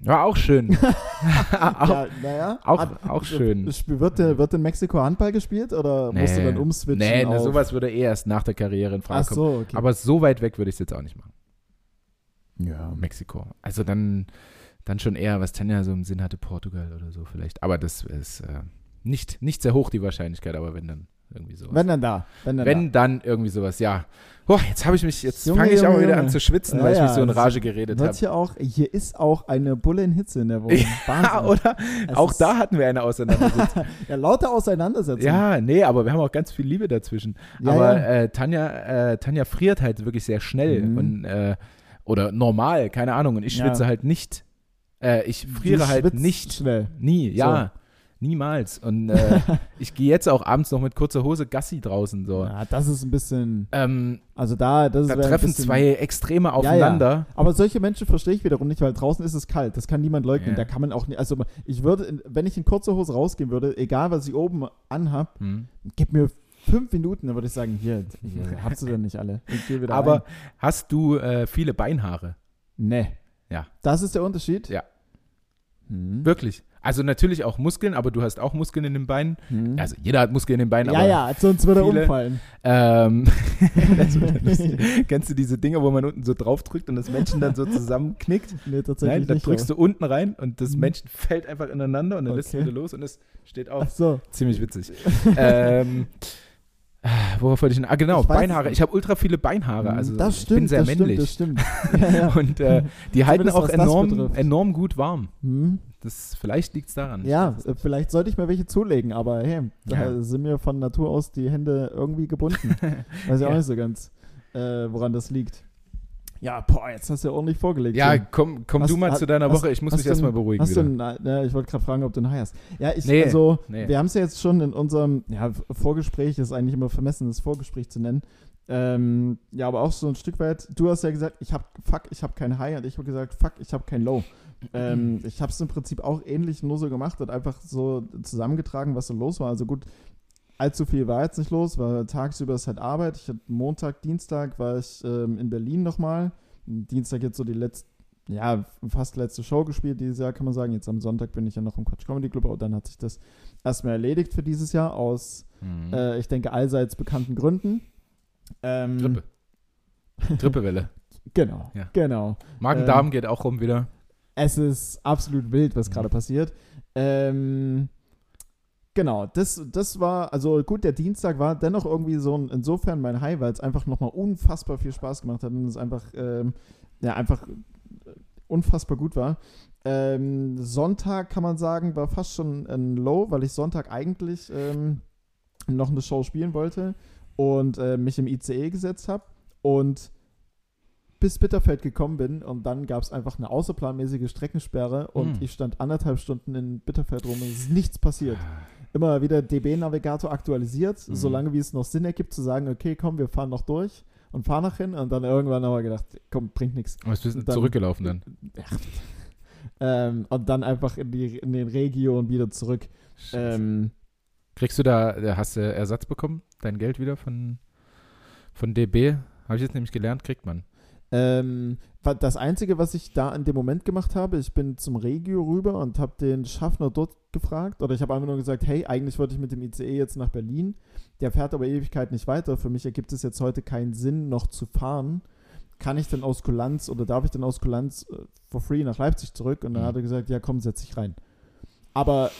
B: Ja, auch schön. <laughs> auch,
A: ja, naja.
B: auch,
A: Hat-
B: auch schön.
A: Wird, wird in Mexiko Handball gespielt oder musst du dann umswitchen?
B: Nee, ne,
A: auf-
B: sowas würde eh erst nach der Karriere in Frage
A: Ach
B: kommen.
A: so, okay.
B: Aber so weit weg würde ich es jetzt auch nicht machen.
A: ja.
B: Mexiko. Also dann, dann schon eher, was Tanja so im Sinn hatte, Portugal oder so vielleicht. Aber das ist äh, nicht, nicht sehr hoch die Wahrscheinlichkeit, aber wenn dann irgendwie sowas.
A: Wenn dann da. Wenn dann
B: Wenn dann irgendwie sowas, ja. Boah, jetzt habe ich mich, jetzt fange ich auch
A: Junge,
B: wieder
A: Junge.
B: an zu schwitzen,
A: Ja,
B: weil ich mich
A: ja,
B: so in Rage
A: da.
B: geredet habe.
A: hier auch, hier ist auch eine Bulle in Hitze in der Wohnung.
B: Ja, oder?
A: Es
B: auch da hatten wir eine Auseinandersetzung. <laughs>
A: Ja, lauter Auseinandersetzung.
B: ja, nee, aber wir haben auch ganz viel Liebe dazwischen.
A: Ja,
B: aber. Äh, Tanja, äh, Tanja friert halt wirklich sehr schnell
A: Mhm.
B: und äh, oder normal, keine Ahnung. Und ich schwitze halt nicht. Äh, ich friere
A: Du
B: halt nicht.
A: Schnell.
B: Nie, ja. Niemals. Und äh, <laughs> ich gehe jetzt auch abends noch mit kurzer Hose Gassi draußen so.
A: Ja, das ist ein bisschen.
B: Ähm,
A: Also da, das
B: da treffen
A: bisschen,
B: zwei Extreme aufeinander.
A: Aber solche Menschen verstehe ich wiederum nicht, weil draußen ist es kalt. Das kann niemand leugnen.
B: Ja.
A: Da kann man auch nicht. Also ich würde, wenn ich in kurzer Hose rausgehen würde, egal was ich oben anhab,
B: Hm.
A: gib mir fünf Minuten, dann würde ich sagen, hier, hier habt ihr denn nicht alle.
B: Aber
A: rein.
B: hast du äh, viele Beinhaare?
A: Nee.
B: Ja.
A: Das ist der Unterschied?
B: Ja.
A: Hm.
B: Wirklich? Also natürlich auch Muskeln, aber du hast auch Muskeln in den Beinen.
A: Hm.
B: Also jeder hat Muskeln in den Beinen,
A: ja,
B: aber
A: ja, sonst würde er umfallen.
B: Ähm. <laughs> Kennst du diese Dinger, wo man unten so drauf drückt und das Männchen dann so <laughs> zusammenknickt?
A: Nee, tatsächlich
B: Nein, dann
A: nicht.
B: drückst du unten rein und das
A: Mhm.
B: Männchen fällt einfach ineinander und dann lässt du
A: Okay.
B: wieder los und es steht
A: aber-
B: auf.
A: Ach so.
B: Ziemlich witzig. <laughs> ähm, worauf wollte ich denn? Ah, genau,
A: Ich
B: Beinhaare. Ich habe ultra viele Beinhaare. Also
A: das
B: ich
A: stimmt,
B: bin sehr
A: das
B: männlich.
A: stimmt, das stimmt. <laughs> Ja, ja.
B: Und äh, die halten auch enorm, enorm gut warm.
A: Hm.
B: Das, vielleicht liegt es daran. Ich
A: Ja, vielleicht sollte ich mir welche zulegen, aber hey, da
B: Ja.
A: sind mir von Natur aus die Hände irgendwie gebunden. <laughs> Weiß ich auch nicht so ganz, äh, woran das liegt. Ja, boah, jetzt hast du ja ordentlich vorgelegt.
B: Ja, komm, komm
A: Hast-
B: du mal
A: hast-
B: zu deiner
A: hast-
B: Woche. Ich muss mich
A: du
B: erstmal beruhigen.
A: Hast du
B: wieder.
A: ein, äh, ich wollte gerade fragen, ob du ein Hai hast. Ja, ich,
B: Nee,
A: also,
B: nee.
A: wir haben es ja jetzt schon in unserem ja, Vorgespräch, ist eigentlich immer vermessen, das Vorgespräch zu nennen. Ähm, ja, aber auch so ein Stück weit, du hast ja gesagt, ich habe, fuck, ich habe kein High und ich habe gesagt, fuck, ich habe kein Low. Ähm, <clears throat> ich habe es im Prinzip auch ähnlich nur so gemacht und einfach so zusammengetragen, was so los war. Also gut, allzu viel war jetzt nicht los, weil tagsüber ist halt Arbeit. Ich hatte Montag, Dienstag war ich ähm, in Berlin nochmal. Dienstag jetzt so die letzte, ja, fast letzte Show gespielt dieses Jahr, kann man sagen. Jetzt am Sonntag bin ich ja noch im Quatsch Comedy Club, aber dann hat sich das erstmal erledigt für dieses Jahr aus,
B: Mhm.
A: äh, ich denke, allseits bekannten Gründen. Ähm,
B: Grippe. Grippewelle.
A: Genau,
B: Ja.
A: genau.
B: Magen-Darm geht auch rum wieder.
A: Es ist absolut wild, was
B: Mhm.
A: gerade passiert. Ähm, genau, das, das war, also gut, der Dienstag war dennoch irgendwie so ein, insofern mein High, weil es einfach nochmal unfassbar viel Spaß gemacht hat und es einfach, ähm, ja, einfach äh, unfassbar gut war. Ähm, Sonntag kann man sagen, war fast schon ein Low, weil ich Sonntag eigentlich ähm, noch eine Show spielen wollte und äh, mich im ICE gesetzt habe und bis Bitterfeld gekommen bin und dann gab es einfach eine außerplanmäßige Streckensperre und
B: Hm.
A: ich stand anderthalb Stunden in Bitterfeld rum und es ist nichts passiert. Immer wieder DB-Navigator aktualisiert,
B: Mhm.
A: solange wie es noch Sinn ergibt zu sagen, okay, komm, wir fahren noch durch und fahren nach hin und dann irgendwann haben wir gedacht, komm, bringt nichts.
B: Aber bist du zurückgelaufen dann. <laughs>
A: Ähm, und dann einfach in, die, in den Regio und wieder zurück. Ähm,
B: Kriegst du da, äh, hast du Ersatz bekommen? Dein Geld wieder von, von DB? Habe ich jetzt nämlich gelernt, kriegt man.
A: Ähm, das Einzige, was ich da in dem Moment gemacht habe, ich bin zum Regio rüber und habe den Schaffner dort gefragt. Oder ich habe einfach nur gesagt, hey, eigentlich wollte ich mit dem ICE jetzt nach Berlin. Der fährt aber Ewigkeit nicht weiter. Für mich ergibt es jetzt heute keinen Sinn, noch zu fahren. Kann ich denn aus Kulanz oder darf ich denn aus Kulanz äh, for free nach Leipzig zurück? Und dann
B: Mhm.
A: hat er gesagt, ja komm, setz dich rein. Aber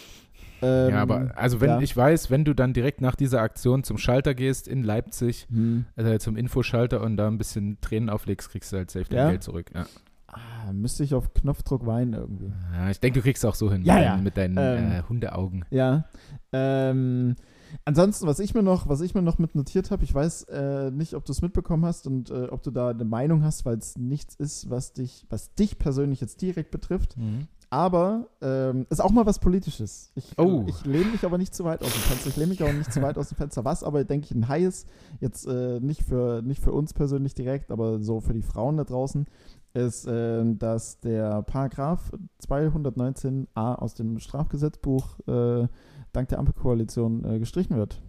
A: ähm,
B: ja, aber also wenn
A: ja.
B: ich weiß, wenn du dann direkt nach dieser Aktion zum Schalter gehst in Leipzig,
A: Hm.
B: äh, zum Infoschalter und da ein bisschen Tränen auflegst, kriegst du halt safe dein
A: Ja?
B: Geld zurück. Ja.
A: Ah, müsste ich auf Knopfdruck weinen irgendwie.
B: Ja, ich denke, du kriegst auch so hin
A: Ja,
B: mit,
A: ja.
B: deinen, mit deinen
A: Ähm,
B: äh, Hundeaugen.
A: Ja. Ähm, ansonsten, was ich mir noch, was ich mir noch mit notiert habe, ich weiß äh, nicht, ob du es mitbekommen hast und äh, ob du da eine Meinung hast, weil es nichts ist, was dich, was dich persönlich jetzt direkt betrifft.
B: Mhm.
A: Aber ähm, ist auch mal was Politisches. Ich,
B: Oh.
A: ich lehne mich aber nicht zu weit aus dem Fenster. Ich lehne mich auch nicht zu weit aus dem Fenster. Was aber, denke ich, ein High ist, jetzt äh, nicht, für, nicht für uns persönlich direkt, aber so für die Frauen da draußen, ist, ähm, dass der Paragraph 219a aus dem Strafgesetzbuch äh, dank der Ampelkoalition äh, gestrichen wird.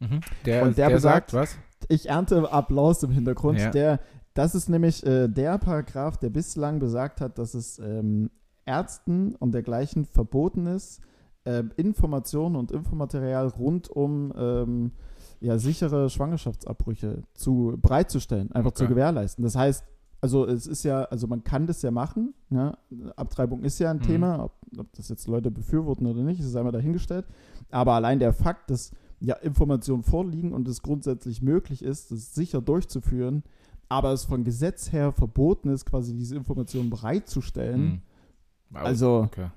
B: Mhm. Der,
A: Und der
B: der
A: besagt-
B: sagt was?
A: Ich ernte Applaus im Hintergrund.
B: Ja.
A: Der, das ist nämlich äh, der Paragraph, der bislang besagt hat, dass es ähm, Ärzten und dergleichen verboten ist, ähm, Informationen und Infomaterial rund um ähm, ja, sichere Schwangerschaftsabbrüche zu bereitzustellen, einfach zu
B: Okay.
A: gewährleisten. Das heißt, also es ist ja, also man kann das ja machen. Ja? Abtreibung ist ja ein
B: Mhm.
A: Thema, ob, ob das jetzt Leute befürworten oder nicht, ist einmal dahingestellt. Aber allein der Fakt, dass ja Informationen vorliegen und es grundsätzlich möglich ist, das sicher durchzuführen, aber es von Gesetz her verboten ist, quasi diese Informationen bereitzustellen.
B: Mhm.
A: Also
B: okay.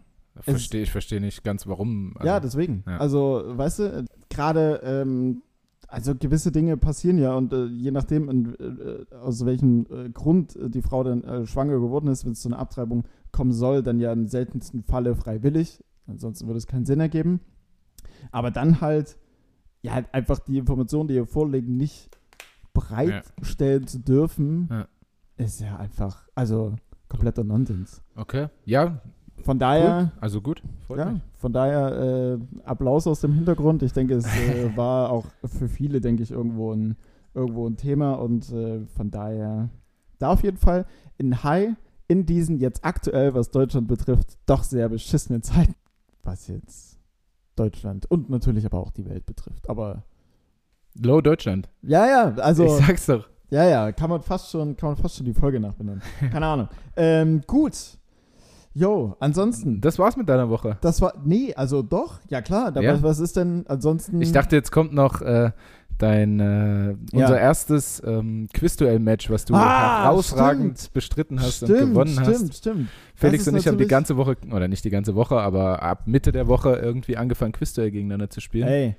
B: Verstehe, ich verstehe nicht ganz, warum. Also,
A: ja, deswegen.
B: ja.
A: Also, weißt du, gerade, ähm, also gewisse Dinge passieren ja und äh, je nachdem, in, äh, aus welchem äh, Grund äh, die Frau dann äh, schwanger geworden ist, wenn es zu einer Abtreibung kommen soll, dann ja im seltensten Falle freiwillig. Ansonsten würde es keinen Sinn ergeben. Aber dann halt, ja, halt einfach die Informationen, die hier vorliegen, nicht bereitstellen zu dürfen,
B: Ja.
A: ist ja einfach, also kompletter Nonsens.
B: Okay. Ja,
A: Von daher.
B: cool. also gut.
A: Ja,
B: mich.
A: von daher äh, Applaus aus dem Hintergrund. Ich denke, es äh, <laughs> war auch für viele, denke ich, irgendwo ein, irgendwo ein Thema und äh, von daher da auf jeden Fall in High in diesen jetzt aktuell, was Deutschland betrifft, doch sehr beschissenen Zeiten, was jetzt Deutschland und natürlich aber auch die Welt betrifft. Aber
B: Low Deutschland.
A: ja, ja, also
B: ich sag's doch.
A: Ja, ja, kann man fast schon, kann man fast schon die Folge nachbenennen. Keine Ahnung. Ähm, gut. Jo, ansonsten.
B: Das war's mit deiner Woche.
A: Das war, nee, also doch, ja klar.
B: Ja?
A: was, was ist denn ansonsten?
B: Ich dachte, jetzt kommt noch äh, dein äh, unser
A: Ja.
B: erstes ähm, Quizduell-Match, was du
A: Ah,
B: herausragend
A: stimmt.
B: bestritten hast
A: stimmt,
B: und gewonnen
A: stimmt,
B: hast.
A: stimmt.
B: Felix
A: Das ist
B: und ich haben die ganze Woche, oder nicht die ganze Woche, aber ab Mitte der Woche irgendwie angefangen, Quizduell gegeneinander zu spielen.
A: Ey,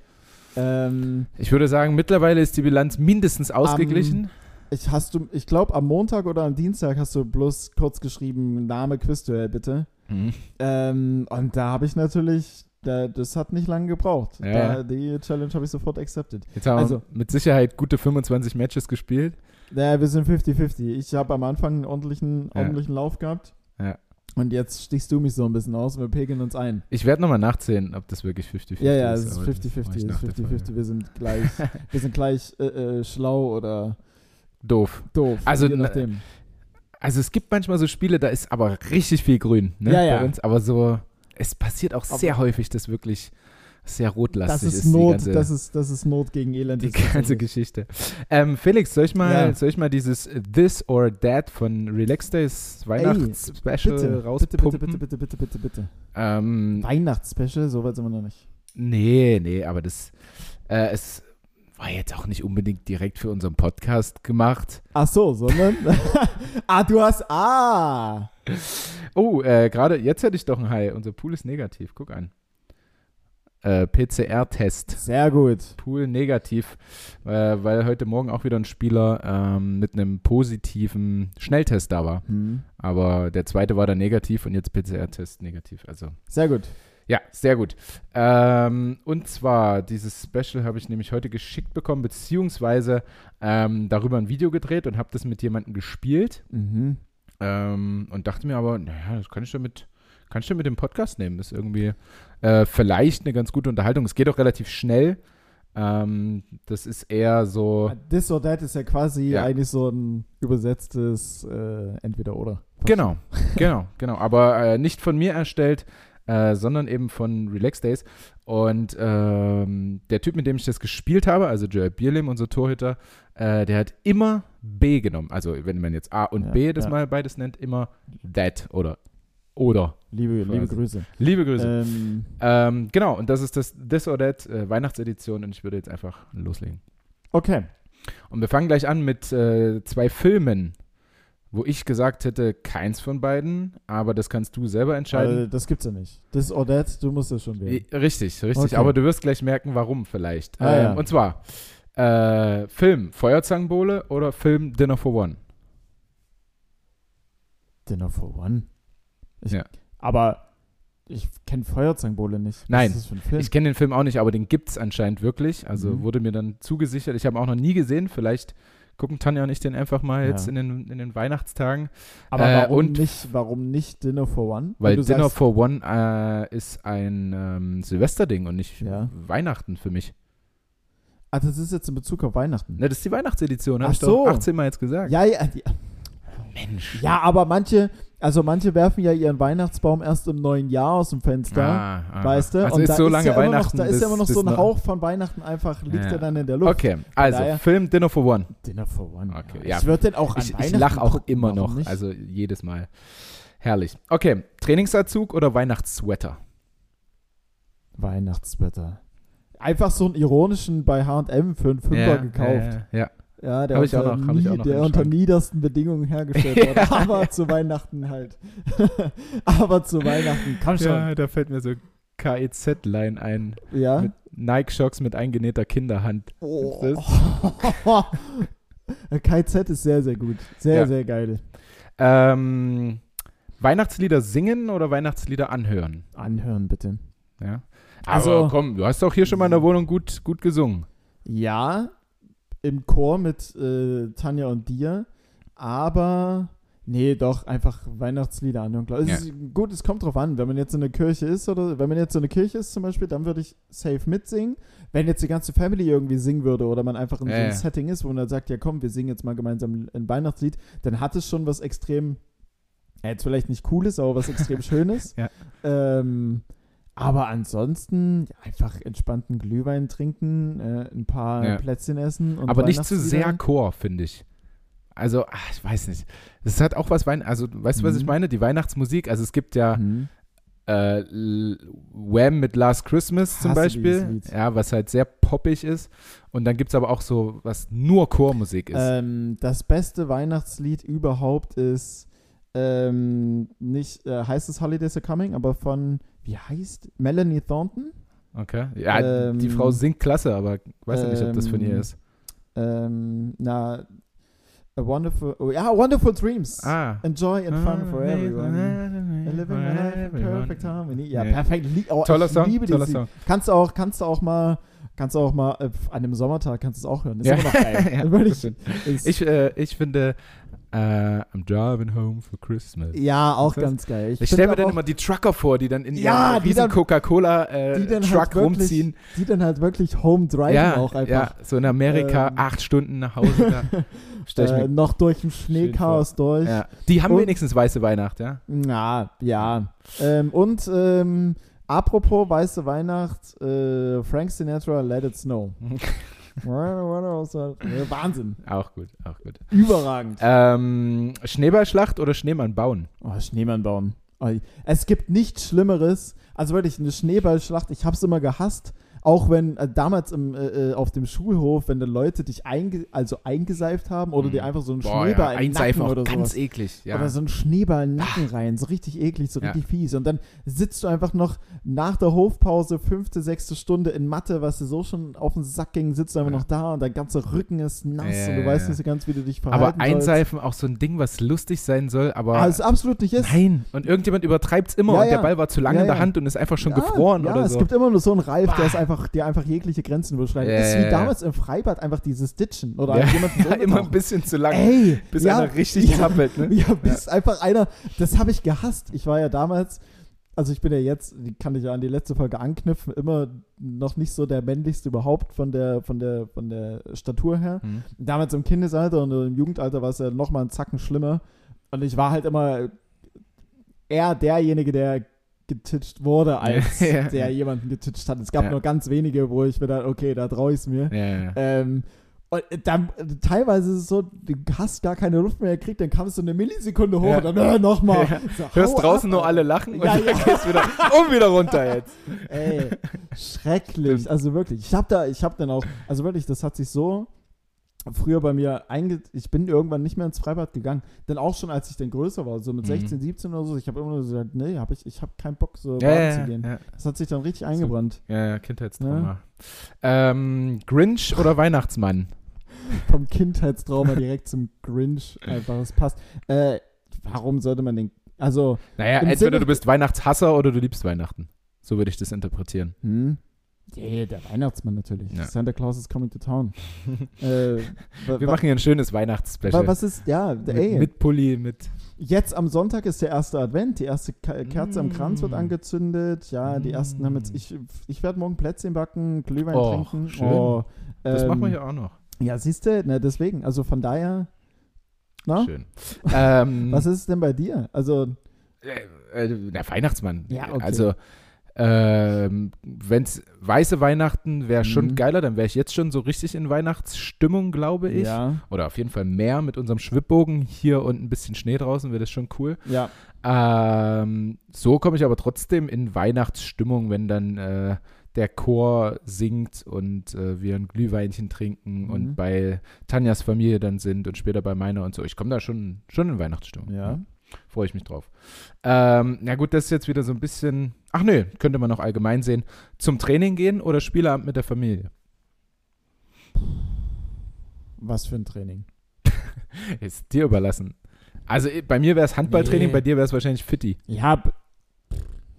A: ähm,
B: Ich würde sagen, mittlerweile ist die Bilanz mindestens ausgeglichen.
A: ich hast du, ich glaube am Montag oder am Dienstag hast du bloß kurz geschrieben, Name Quizduell bitte.
B: Mhm.
A: Ähm, und da habe ich natürlich, da, das hat nicht lange gebraucht.
B: Ja.
A: Da, die Challenge habe ich sofort accepted.
B: Jetzt haben
A: Also-
B: wir mit Sicherheit gute 25 Matches gespielt.
A: Naja, wir sind 50-50. Ich habe am Anfang einen ordentlichen,
B: Ja.
A: ordentlichen Lauf gehabt.
B: Ja.
A: Und jetzt stichst du mich so ein bisschen aus und wir pegeln uns ein.
B: Ich werde nochmal nachzählen, ob das wirklich 50-50
A: Ja, ja,
B: ist.
A: es ist
B: aber das
A: 50-50.
B: mach ich
A: Es
B: nach
A: ist
B: der
A: 50-50.
B: Folge.
A: Wir sind gleich, <laughs> wir sind gleich äh, äh, schlau oder
B: Doof.
A: doof.
B: Also,
A: je nachdem.
B: Also es gibt manchmal so Spiele, da ist aber richtig viel grün ne,
A: Ja, ja.
B: bei uns. Aber so, es passiert auch sehr häufig, dass wirklich sehr rotlastig
A: Das ist Not,
B: ganze,
A: das ist, das ist Not gegen Elend.
B: die ganze. Geschichte. Ähm, Felix, soll ich, mal,
A: Ja.
B: soll ich mal dieses This or That von Relax Days Weihnachtsspecial
A: Bitte, bitte,
B: rauspumpen?
A: bitte, bitte, bitte, bitte, bitte.
B: Ähm,
A: Weihnachtsspecial, so weit sind wir noch nicht.
B: nee, nee, aber das äh, es war jetzt auch nicht unbedingt direkt für unseren Podcast gemacht.
A: Ach so, sondern. <laughs> ah, du hast. Ah!
B: Oh, äh, gerade jetzt hätte ich doch ein High. Unser Pool ist negativ. Guck an. Äh, PCR-Test.
A: Sehr gut.
B: Pool negativ, äh, weil heute Morgen auch wieder ein Spieler ähm, mit einem positiven Schnelltest da war.
A: Hm.
B: Aber der zweite war dann negativ und jetzt PCR-Test negativ. Also
A: Sehr gut.
B: ja, sehr gut. Ähm, und zwar, dieses Special habe ich nämlich heute geschickt bekommen, beziehungsweise ähm, darüber ein Video gedreht und habe das mit jemandem gespielt.
A: Mhm.
B: Ähm, und dachte mir aber, naja, das kann ich schon mit, kann ich schon mit dem Podcast nehmen. Das ist irgendwie äh, vielleicht eine ganz gute Unterhaltung. Es geht auch relativ schnell. Ähm, das ist eher so.
A: This or That ist ja quasi
B: Ja.
A: eigentlich so ein übersetztes äh, Entweder-Oder.
B: Genau, <laughs> <laughs> genau, genau. Aber äh, nicht von mir erstellt, äh, sondern eben von Relax Days. Und ähm, der Typ, mit dem ich das gespielt habe, also Joel Bierlim, unser Torhüter, äh, der hat immer B genommen. Also wenn man jetzt A und
A: Ja,
B: B das
A: ja.
B: mal beides nennt, immer that oder oder.
A: Liebe, liebe. Grüße.
B: Liebe Grüße.
A: Ähm,
B: Ähm, genau, und das ist das This or That äh, Weihnachtsedition und ich würde jetzt einfach loslegen.
A: okay.
B: Und wir fangen gleich an mit äh, zwei Filmen, wo ich gesagt hätte, keins von beiden, aber das kannst du selber entscheiden.
A: Also, das gibt's ja nicht. This or That, du musst das schon wählen.
B: Richtig, richtig.
A: Okay.
B: Aber du wirst gleich merken, warum vielleicht.
A: Ah,
B: ähm,
A: ja.
B: Und zwar äh, Film Feuerzangenbowle oder Film Dinner for One.
A: Dinner for One. Ich,
B: Ja.
A: Aber ich kenne Feuerzangenbowle nicht. Was
B: Nein,
A: ist das für ein Film?
B: Ich kenne den Film auch nicht, aber den gibt es anscheinend wirklich. Also
A: Mhm.
B: wurde mir dann zugesichert. Ich habe ihn auch noch nie gesehen. Vielleicht gucken Tanja und ich den einfach mal
A: Ja.
B: jetzt in den, in den Weihnachtstagen.
A: aber
B: äh,
A: warum, nicht, warum nicht Dinner for One?
B: Weil Dinner
A: sagst,
B: for One äh, ist ein ähm, Silvesterding und nicht
A: Ja.
B: Weihnachten für mich.
A: Ah, das ist jetzt in Bezug auf Weihnachten.
B: Ne, das ist die Weihnachtsedition, habe
A: Ach
B: ich
A: so.
B: doch 18 Mal jetzt gesagt.
A: Ja, ja, ja,
B: Mensch.
A: ja, aber manche, also manche werfen ja ihren Weihnachtsbaum erst im neuen Jahr aus dem Fenster.
B: Ah, ah.
A: Weißt du?
B: Also
A: Und
B: ist
A: da
B: so lange
A: ja immer
B: Weihnachten.
A: Noch, da ist ja immer noch so ein Hauch von Weihnachten einfach, liegt
B: Ja.
A: ja dann in der Luft.
B: Okay, also
A: daher-
B: Film Dinner for One.
A: Dinner for One.
B: Okay,
A: ja.
B: ja.
A: Ich würde den auch an
B: Ich, ich lache auch
A: gucken,
B: immer noch,
A: Nicht?
B: also jedes Mal. Herrlich. Okay, Trainingsanzug oder Weihnachtssweater?
A: Weihnachtswetter. Einfach so einen ironischen bei H&M für einen Fünfer gekauft.
B: Ja, ja.
A: Ja, der, unter,
B: noch- noch
A: der unter niedersten Bedingungen hergestellt wurde.
B: Ja. <laughs>
A: Aber zu Weihnachten halt. <laughs> Aber zu Weihnachten. Komm schon.
B: ja, da fällt mir so KEZ-Line ein.
A: Ja.
B: Mit Nike-Shocks mit eingenähter Kinderhand.
A: Oh. <laughs> KZ ist sehr, sehr gut. Sehr,
B: Ja.
A: sehr geil.
B: Ähm, Weihnachtslieder singen oder Weihnachtslieder anhören?
A: Anhören, bitte.
B: Ja.
A: Also-
B: Aber komm, du hast doch hier schon mal in der Wohnung gut, gut gesungen.
A: Ja, im Chor mit äh, Tanja und dir. Aber, nee, doch, einfach Weihnachtslieder anhören. Es
B: Ja.
A: ist, gut, es kommt drauf an. Wenn man jetzt in der Kirche ist oder wenn man jetzt in der Kirche ist zum Beispiel, dann würde ich safe mitsingen. Wenn jetzt die ganze Family irgendwie singen würde oder man einfach in
B: Ja,
A: so einem
B: ja.
A: Setting ist, wo man dann sagt, ja komm, wir singen jetzt mal gemeinsam ein Weihnachtslied, dann hat es schon was extrem, jetzt vielleicht nicht cooles, aber was extrem <laughs> schönes.
B: Ja.
A: Ähm, aber ansonsten ja, einfach entspannten Glühwein trinken, äh, ein paar
B: Ja.
A: Plätzchen essen. Und
B: Aber nicht zu sehr. Chor, finde ich. Also, ach, ich weiß nicht. Das hat auch was Wein. Also, weißt du, was
A: Mhm.
B: ich meine? Die Weihnachtsmusik. Also, es gibt ja
A: Mhm.
B: äh, Wham mit Last Christmas zum
A: Hasse
B: Beispiel. Ja, was halt sehr poppig ist. Und dann gibt es aber auch so, was nur Chormusik ist.
A: Ähm, das beste Weihnachtslied überhaupt ist ähm, nicht, äh, heißt es Holidays Are Coming, aber von, wie heißt, Melanie Thornton?
B: okay. Ja, die
A: ähm,
B: Frau singt klasse, aber ich weiß ja nicht, ob das von ihr
A: ähm,
B: ist.
A: Ähm, na, A Wonderful, oh, ja, Wonderful Dreams.
B: Ah.
A: Enjoy and fun for everyone. And living my life in perfect harmony. Ja, perfekt. Oh,
B: Toller
A: ich
B: Song,
A: liebe
B: toller. Song.
A: Kannst du auch, kannst du auch mal, kannst du auch mal äh, an einem Sommertag kannst du es auch hören. Ist
B: Ja.
A: immer noch geil. <laughs>
B: Ja,
A: ist,
B: Ich, äh, ich finde, äh, I'm driving home for Christmas.
A: ja, auch ganz geil.
B: Ich
A: find
B: stelle mir dann immer die Trucker vor, die dann in
A: Ja,
B: ihrem
A: die
B: riesen Coca-Cola-Truck
A: dann halt
B: rumziehen.
A: die dann halt wirklich home driven
B: Ja,
A: auch einfach.
B: ja, so in Amerika
A: Ähm,
B: acht Stunden nach Hause. <laughs> Ich
A: äh,
B: mir,
A: noch durch ein Schneechaos durch.
B: ja. Die haben
A: und-
B: wenigstens weiße Weihnacht, ja?
A: Na, ja. Ähm, und ähm, apropos weiße Weihnacht, äh, Frank Sinatra, Let It Snow. <laughs> Wahnsinn.
B: Auch gut, auch gut.
A: Überragend.
B: Ähm, Schneeballschlacht oder Schneemann bauen?
A: Oh, Schneemann bauen. Es gibt nichts Schlimmeres, Also wirklich eine Schneeballschlacht. Ich habe es immer gehasst. Auch wenn äh, damals im, äh, äh, auf dem Schulhof, wenn da Leute dich einge also eingeseift haben oder
B: Mhm.
A: dir einfach so einen
B: Boah,
A: Schneeball
B: ja,
A: in den
B: Einseifen
A: Nacken
B: auch
A: oder
B: ganz
A: sowas.
B: eklig. Ja.
A: Oder so einen Schneeball in den Nacken rein, so richtig eklig, so
B: Ja.
A: richtig fies. Und dann sitzt du einfach noch nach der Hofpause, fünfte, sechste Stunde in Mathe, was dir so schon auf den Sack ging, sitzt du einfach noch da und dein ganzer Rücken ist nass und du weißt nicht so ganz, wie du dich verhalten
B: aber
A: sollst.
B: Einseifen auch so ein Ding, was lustig sein soll, aber
A: Ah, es absolut nicht ist.
B: nein. Und irgendjemand übertreibt es immer und der. Ball war zu lange in der. Hand und ist einfach schon gefroren
A: ja,
B: oder
A: es
B: so.
A: gibt immer nur so einen Ralf, der
B: Bah.
A: ist einfach, der einfach jegliche Grenzen überschreitet.
B: Ja,
A: ist
B: ja,
A: wie damals im Freibad einfach dieses Ditchen oder
B: ja,
A: jemanden <laughs>
B: ja, immer ein bisschen zu lang,
A: Ey,
B: bis
A: ja,
B: einer richtig
A: ja,
B: zappelt. Ne?
A: Ja, bis einfach einer, das habe ich gehasst. Ich war ja damals, also ich bin ja jetzt, kann ich ja an die letzte Folge anknüpfen, immer noch nicht so der männlichste überhaupt von der, von der, von der Statur her.
B: Hm.
A: Damals im Kindesalter und im Jugendalter war es ja noch mal einen Zacken schlimmer. Und ich war halt immer eher derjenige, der getitscht wurde, <laughs> als
B: Ja.
A: der jemanden getitscht hat. Es gab
B: Ja.
A: nur ganz wenige, wo ich mir dann, okay, da traue ich es mir.
B: Ja, ja, ja.
A: Ähm, und dann, teilweise ist es so, du hast gar keine Luft mehr gekriegt, dann kam es so eine Millisekunde hoch
B: Ja.
A: und dann äh, nochmal.
B: Ja.
A: So,
B: Hörst draußen
A: ab,
B: nur alle lachen und
A: Ja,
B: dann
A: ja. <laughs>
B: gehst wieder um wieder runter jetzt.
A: Ey, schrecklich.
B: Stimmt.
A: Also wirklich. Ich habe da, ich habe dann auch, also wirklich, das hat sich so früher bei mir einge... Ich bin irgendwann nicht mehr ins Freibad gegangen. Denn auch schon, als ich dann größer war, so mit
B: Mhm.
A: 16, 17 oder so, ich habe immer nur gesagt, nee, hab ich, ich habe keinen Bock, so
B: Ja,
A: baden
B: ja,
A: zu gehen.
B: ja.
A: Das hat sich dann richtig eingebrannt.
B: Ja, ja, Kindheitstrauma. Ähm, Grinch oder Weihnachtsmann?
A: Vom Kindheitstrauma direkt zum Grinch. Einfach, es passt. Äh, warum sollte man den... Also,
B: Naja, entweder
A: Sinne-
B: du bist Weihnachtshasser oder du liebst Weihnachten. So würde ich das interpretieren.
A: hm? Yeah, der Weihnachtsmann natürlich.
B: Ja.
A: Santa Claus is coming to town. <laughs> äh,
B: Wir machen hier ein schönes Weihnachtsspecial.
A: was ist, ja,
B: mit,
A: ey,
B: mit Pulli, mit.
A: Jetzt am Sonntag ist der erste Advent. Die erste Kerze am Kranz wird
B: Mm.
A: angezündet. Ja, die ersten haben jetzt. Ich, ich werde morgen Plätzchen backen, Glühwein
B: Oh,
A: trinken.
B: schön.
A: Oh,
B: Das
A: ähm,
B: machen wir ja auch noch.
A: Ja, siehst du, ne, deswegen. Also von daher. Na?
B: Schön. ähm,
A: Was ist denn bei dir? Also,
B: Äh, äh, der Weihnachtsmann.
A: Ja, okay.
B: Also, ähm, wenn es weiße Weihnachten wäre schon
A: Mhm.
B: geiler, dann wäre ich jetzt schon so richtig in Weihnachtsstimmung, glaube ich.
A: ja,
B: Oder auf jeden Fall mehr mit unserem Schwibbogen hier und ein bisschen Schnee draußen, wäre das schon cool.
A: ja.
B: Ähm, so komme ich aber trotzdem in Weihnachtsstimmung, wenn dann äh, der Chor singt und äh, wir ein Glühweinchen trinken
A: Mhm.
B: und bei Tanjas Familie dann sind und später bei meiner und so. Ich komme da schon, schon in Weihnachtsstimmung.
A: Ja.
B: Freue ich mich drauf. Ähm, na gut, das ist jetzt wieder so ein bisschen. Ach nö, könnte man noch allgemein sehen. Zum Training gehen oder Spieleabend mit der Familie?
A: Was für ein Training. <laughs>
B: Ist dir überlassen. Also eh, bei mir wäre es Handballtraining,
A: Nee.
B: bei dir wäre es wahrscheinlich Fitti.
A: Ja.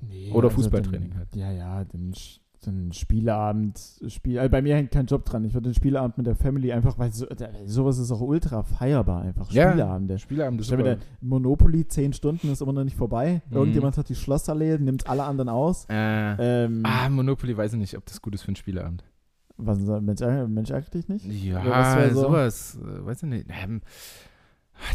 A: Nee,
B: Oder
A: also
B: Fußballtraining
A: dann,
B: halt.
A: Ja, ja, den, Sch- den Spieleabend. Spiel, also bei mir hängt kein Job dran. Ich würde den Spieleabend mit der Family einfach, weil so, sowas ist auch ultra feierbar einfach.
B: Ja.
A: Spieleabende.
B: Spieleabend ist super.
A: der Monopoly, 10 Stunden ist immer noch nicht vorbei.
B: Mhm.
A: Irgendjemand hat die Schlossallee, nimmt alle anderen aus.
B: Äh,
A: Ähm,
B: ah, Monopoly weiß ich nicht, ob das gut ist für einen Spieleabend.
A: was ist das? Mensch, ärger- Mensch ärgert dich nicht?
B: Ja,
A: so?
B: sowas. Äh, weiß ich nicht. Ähm,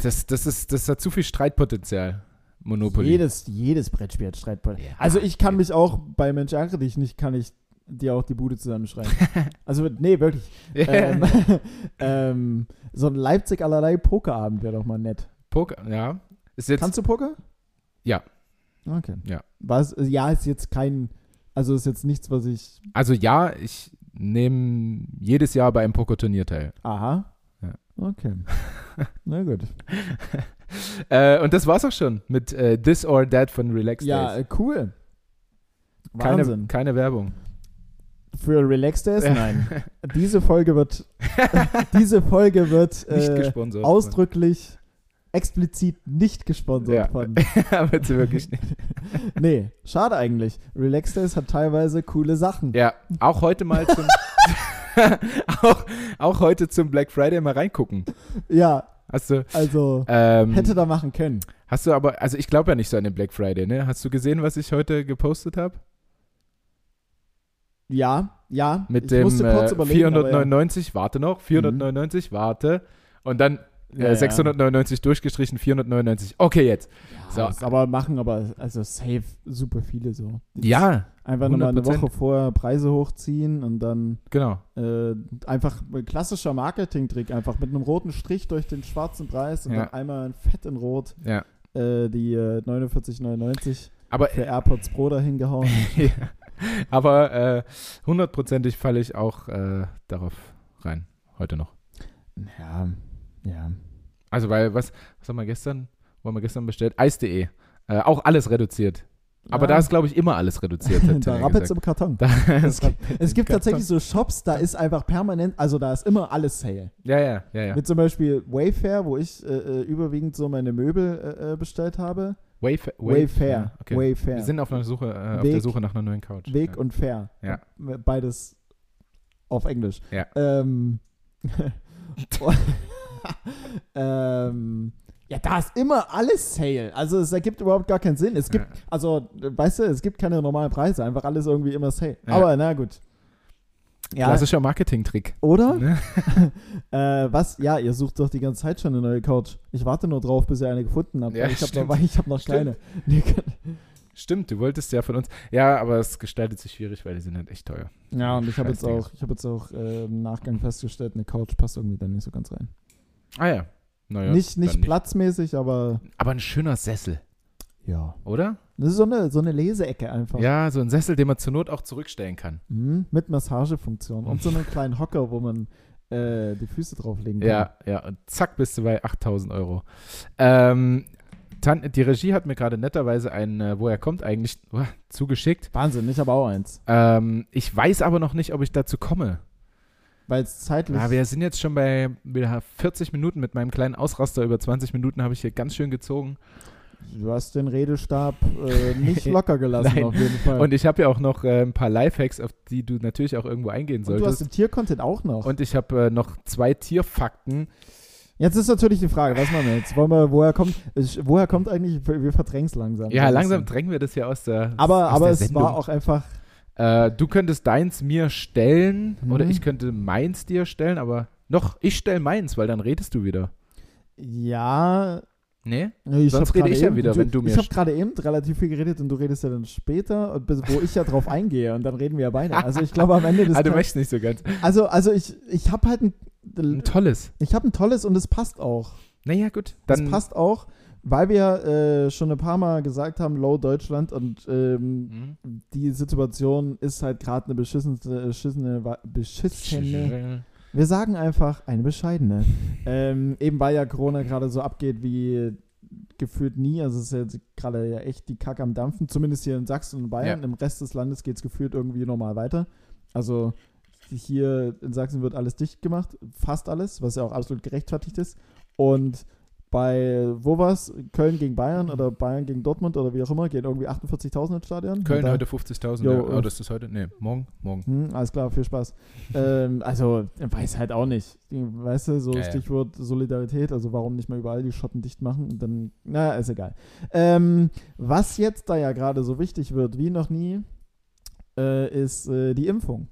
B: das, das, ist, das hat zu viel Streitpotenzial. Monopoly.
A: Jedes, jedes Brettspiel hat Streitpoint.
B: Ja.
A: Also ich kann mich auch, bei Mensch ärgere dich nicht, kann ich dir auch die Bude zusammenschreien. <laughs> also nee, wirklich. ähm, <laughs> ähm, so ein Leipzig allerlei Pokerabend wäre doch mal nett.
B: Poker, ja.
A: Kannst du Poker?
B: Ja.
A: Okay.
B: Ja.
A: Was, ja, ist jetzt kein, also ist jetzt nichts, was ich,
B: also ja, ich nehme jedes Jahr bei einem Pokerturnier teil.
A: aha.
B: Ja.
A: Okay. <laughs> Na gut.
B: Äh, und das war's auch schon mit äh, This or That von Relax
A: Ja,
B: Days.
A: äh, cool.
B: Keine,
A: Wahnsinn.
B: keine Werbung.
A: Für Relax Days? <laughs> Nein. Diese Folge wird, <laughs> diese Folge wird
B: Nicht
A: äh,
B: gesponsert.
A: ausdrücklich explizit nicht gesponsert
B: Ja.
A: von. <laughs>
B: Aber sie wirklich nicht.
A: Nee, schade eigentlich. Relax Days hat teilweise coole Sachen.
B: Ja, auch heute mal zum. auch, auch heute zum Black Friday mal reingucken.
A: Ja,
B: Hast du.
A: also
B: Ähm,
A: hätte da machen können.
B: Hast du aber, also ich glaube ja nicht so an den Black Friday, ne? Hast du gesehen, was ich heute gepostet habe?
A: Ja, ja.
B: Mit
A: ich
B: dem
A: musste kurz
B: äh,
A: überlegen, aber
B: 499, warte noch, 499, warte. Und dann
A: Ja,
B: äh,
A: ja.
B: 699 durchgestrichen, 499. Okay, jetzt.
A: Ja,
B: So.
A: aber machen aber also safe super viele so.
B: Ja,
A: Einfach nochmal eine
B: 100%.
A: Woche vorher Preise hochziehen und dann
B: genau.
A: äh, einfach ein klassischer Marketing-Trick, einfach mit einem roten Strich durch den schwarzen Preis und
B: Ja.
A: dann einmal ein Fett in Rot
B: Ja.
A: äh, die äh, 49,99.
B: Aber,
A: für AirPods Pro dahin gehauen. <laughs>
B: ja. aber äh, hundertprozentig falle ich auch äh, darauf rein. Heute noch.
A: Ja, ja.
B: Also, weil, was, was haben wir gestern? Wo haben wir gestern bestellt? Eis.de. Äh, auch alles reduziert. Aber
A: ja.
B: da ist, glaube ich, immer alles reduziert. <laughs>
A: da
B: Tim
A: rappelt's
B: gesagt.
A: im Karton. <laughs> Es gibt, es gibt tatsächlich so Shops, da ist einfach permanent, also da ist immer alles Sale.
B: Ja, ja, ja, ja.
A: Mit zum Beispiel Wayfair, wo ich äh, äh, überwiegend so meine Möbel äh, äh, bestellt habe.
B: Wayfair.
A: Wayfair.
B: Okay.
A: Wayfair.
B: Wir sind auf, einer Suche, äh, auf
A: Weg-
B: der Suche nach einer neuen Couch.
A: Weg
B: ja.
A: und Fair.
B: Ja.
A: Beides auf Englisch.
B: Ja.
A: Ähm, <laughs> <laughs> ähm, ja, da ist immer alles Sale. Also es ergibt überhaupt gar keinen Sinn. Es gibt,
B: Ja.
A: also, weißt du, es gibt keine normalen Preise, einfach alles irgendwie immer Sale.
B: Ja.
A: Aber na gut. Ja,
B: Klassischer Marketing-Trick.
A: oder?
B: Ne? <laughs>
A: Äh, was? Ja, ihr sucht doch die ganze Zeit schon eine neue Couch. Ich warte nur drauf, bis ihr eine gefunden habt.
B: Ja,
A: ich habe noch, ich hab noch keine. <laughs>
B: Stimmt, du wolltest ja von uns. Ja, aber es gestaltet sich schwierig, weil die sind halt echt teuer.
A: Ja, und ich habe jetzt auch, ich habe jetzt auch äh, im Nachgang festgestellt, eine Couch passt irgendwie da nicht so ganz rein.
B: Ah ja. Naja,
A: nicht nicht platzmäßig, aber
B: Aber ein schöner Sessel,
A: ja.
B: oder?
A: Das ist so eine, so eine Leseecke einfach.
B: Ja, so ein Sessel, den man zur Not auch zurückstellen kann.
A: Mhm, mit Massagefunktion und so einen kleinen Hocker, wo man äh, die Füße drauflegen kann.
B: Ja, ja. Und zack, bist du bei 8000 Euro. Ähm, die Regie hat mir gerade netterweise ein, äh, woher kommt eigentlich, uah, <laughs> zugeschickt.
A: Wahnsinn, ich habe auch eins.
B: Ähm, ich weiß aber noch nicht, ob ich dazu komme.
A: Weil es zeitlich.
B: Ja, wir sind jetzt schon bei wieder 40 Minuten mit meinem kleinen Ausraster. Über 20 Minuten habe ich hier ganz schön gezogen.
A: du hast den Redestab äh, nicht <laughs> locker gelassen, auf jeden Fall.
B: Und ich habe ja auch noch äh, ein paar Lifehacks, auf die du natürlich auch irgendwo eingehen
A: Und du hast
B: solltest.
A: den Tiercontent auch noch.
B: Und ich habe äh, noch zwei Tierfakten.
A: Jetzt ist natürlich die Frage, was machen wir jetzt? Wollen wir, woher kommt, woher kommt eigentlich, wir verdrängen es langsam.
B: Ja, langsam drängen wir das ja aus der
A: Aber,
B: aus
A: aber
B: der
A: es
B: Sendung.
A: war auch einfach,
B: Äh, du könntest deins mir stellen
A: Mhm.
B: oder ich könnte meins dir stellen, aber noch, ich stelle meins, weil dann redest du wieder.
A: ja,
B: Nee?
A: ich
B: Sonst rede ich ja
A: eben-
B: wieder,
A: du,
B: wenn du mir
A: Ich habe gerade eben relativ viel geredet und du redest ja dann später, bis, wo ich ja drauf eingehe und dann reden wir ja beide. Also ich glaube am Ende des <laughs>
B: Ah, du
A: Tages-
B: möchtest nicht so ganz.
A: Also, also ich, ich habe halt ein,
B: Ein tolles.
A: ich habe ein tolles und es passt auch.
B: Naja, gut.
A: Das
B: Dann
A: passt auch, weil wir äh, schon ein paar Mal gesagt haben, Low Deutschland und ähm,
B: Mhm.
A: die Situation ist halt gerade eine beschissene, beschissene, wa- beschissene. Wir sagen einfach eine bescheidene. ähm, eben weil ja Corona gerade so abgeht wie gefühlt nie. Also es ist jetzt gerade ja echt die Kacke am Dampfen, zumindest hier in Sachsen und Bayern.
B: Ja.
A: Im Rest des Landes geht es gefühlt irgendwie normal weiter. Also hier in Sachsen wird alles dicht gemacht, fast alles, was ja auch absolut gerechtfertigt ist. Und bei, wo war's? Köln gegen Bayern oder Bayern gegen Dortmund oder wie auch immer, gehen irgendwie 48.000 ins Stadion.
B: Köln
A: Und da-
B: heute 50.000.
A: Jo,
B: Ja, oh, das ist heute? Nee, morgen? Morgen.
A: hm, alles klar, viel Spaß. <laughs> ähm, also, weiß halt auch nicht. Weißt du, so
B: Ja, ja.
A: Stichwort Solidarität, also warum nicht mal überall die Schotten dicht machen und dann, naja, ist egal. Ähm, was jetzt da ja gerade so wichtig wird, wie noch nie, äh, ist äh, die Impfung.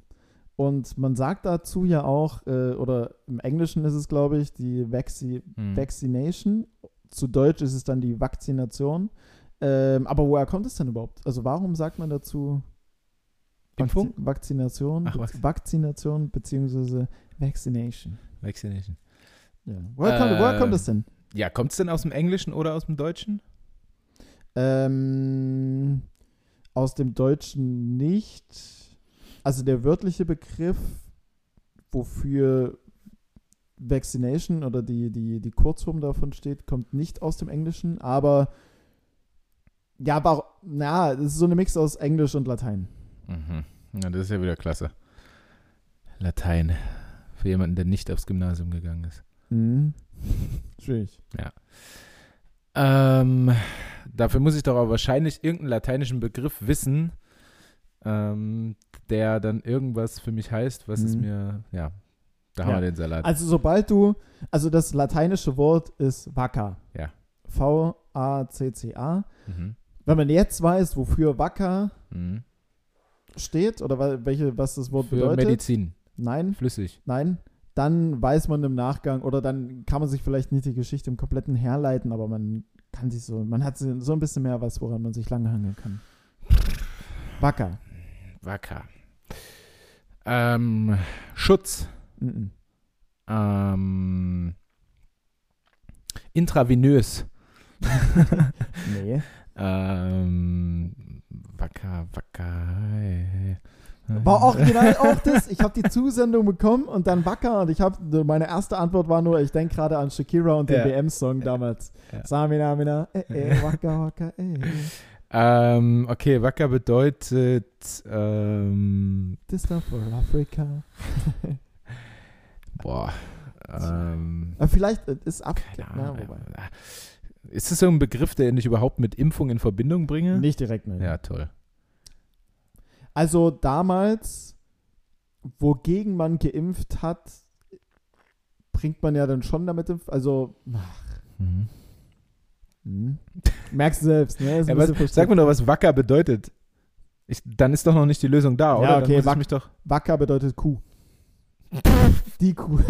A: Und man sagt dazu ja auch, äh, oder im Englischen ist es, glaube ich, die Vaxi
B: Hm.
A: Vaccination. Zu Deutsch ist es dann die Vakzination. Ähm, aber woher kommt es denn überhaupt? Also warum sagt man dazu
B: Impfung?
A: Vakzi- Vakzination,
B: Ach, Vak-
A: Vakzination beziehungsweise Vaccination.
B: Vaccination.
A: Ja. Woher, kommt, woher
B: Äh,
A: kommt es denn?
B: Ja, kommt es denn aus dem Englischen oder aus dem Deutschen?
A: Ähm, aus dem Deutschen nicht. Also der wörtliche Begriff, wofür Vaccination oder die, die, die Kurzform davon steht, kommt nicht aus dem Englischen, aber ja, aber na, es ist so eine Mix aus Englisch und Latein.
B: Mhm. Ja, das ist ja wieder klasse. Latein. Für jemanden, der nicht aufs Gymnasium gegangen ist.
A: Mhm. Schwierig.
B: Ähm, dafür muss ich doch aber wahrscheinlich irgendeinen lateinischen Begriff wissen, ähm, der dann irgendwas für mich heißt, was es
A: Mhm.
B: mir, ja, da haben
A: Ja.
B: wir den Salat.
A: Also sobald du, also das lateinische Wort ist Vacca.
B: Ja.
A: V-A-C-C-A.
B: mhm.
A: Wenn man jetzt weiß, wofür Vacca
B: Mhm.
A: steht oder welche, was das Wort
B: Für
A: bedeutet,
B: Medizin,
A: nein,
B: flüssig.
A: nein, dann weiß man im Nachgang oder dann kann man sich vielleicht nicht die Geschichte im kompletten herleiten, aber man kann sich so, man hat so ein bisschen mehr was, woran man sich langhangeln kann. Vacca.
B: Wacker. Ähm, Schutz.
A: Mhm.
B: Ähm, intravenös. <laughs>
A: Nee.
B: Ähm, Wacker, Wacker.
A: War original auch das. Ich habe die Zusendung bekommen und dann Wacker und ich habe, meine erste Antwort war nur, ich denke gerade an Shakira und den
B: Ja.
A: WM-Song damals.
B: Ja.
A: Samina, mina, eh, eh, <laughs> Wacker, Wacker, eh.
B: Ähm, okay, Wacker bedeutet, ähm,
A: This for Africa.
B: boah, ähm,
A: Aber vielleicht äh, ist
B: Ahnung.
A: wobei.
B: Ist das so ein Begriff, den ich überhaupt mit Impfung in Verbindung bringe?
A: Nicht direkt, ne.
B: Ja, toll.
A: Also damals, wogegen man geimpft hat, bringt man ja dann schon damit, also, ach,
B: Mhm.
A: Hm. merkst du selbst, ne?
B: Ja, was, sag mir doch, was Wacker bedeutet. Ich, dann ist doch noch nicht die Lösung da, oder?
A: Ja, okay,
B: ich
A: Wack-
B: mich doch.
A: Wacker bedeutet Kuh. <laughs> Die Kuh.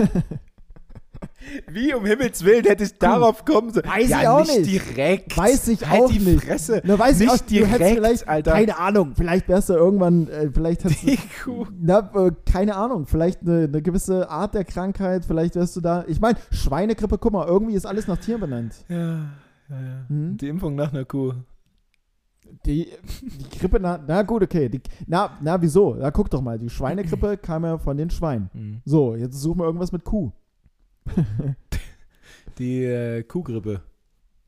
B: Wie um Himmels Willen hätte ich darauf kommen sollen?
A: Weiß
B: ja,
A: ich auch
B: nicht.
A: nicht.
B: direkt.
A: Weiß ich
B: halt
A: auch
B: die
A: nicht.
B: Fresse.
A: Na, weiß ich
B: Nicht
A: auch, du hättest
B: direkt,
A: vielleicht,
B: Alter.
A: keine Ahnung, vielleicht wärst du irgendwann, äh, vielleicht hast
B: Die Kuh.
A: na, äh, keine Ahnung, vielleicht eine, eine gewisse Art der Krankheit, vielleicht wärst du da, ich meine, Schweinegrippe, guck mal, irgendwie ist alles nach Tieren benannt.
B: Ja, ja, ja.
A: Hm?
B: Die Impfung nach einer Kuh.
A: Die, die Grippe, na, na gut, okay, die, na, na, wieso? Na, guck doch mal, die Schweinegrippe <clears throat> kam ja von den Schweinen.
B: Hm.
A: So, jetzt suchen wir irgendwas mit Kuh. <laughs>
B: Die äh, Kuhgrippe.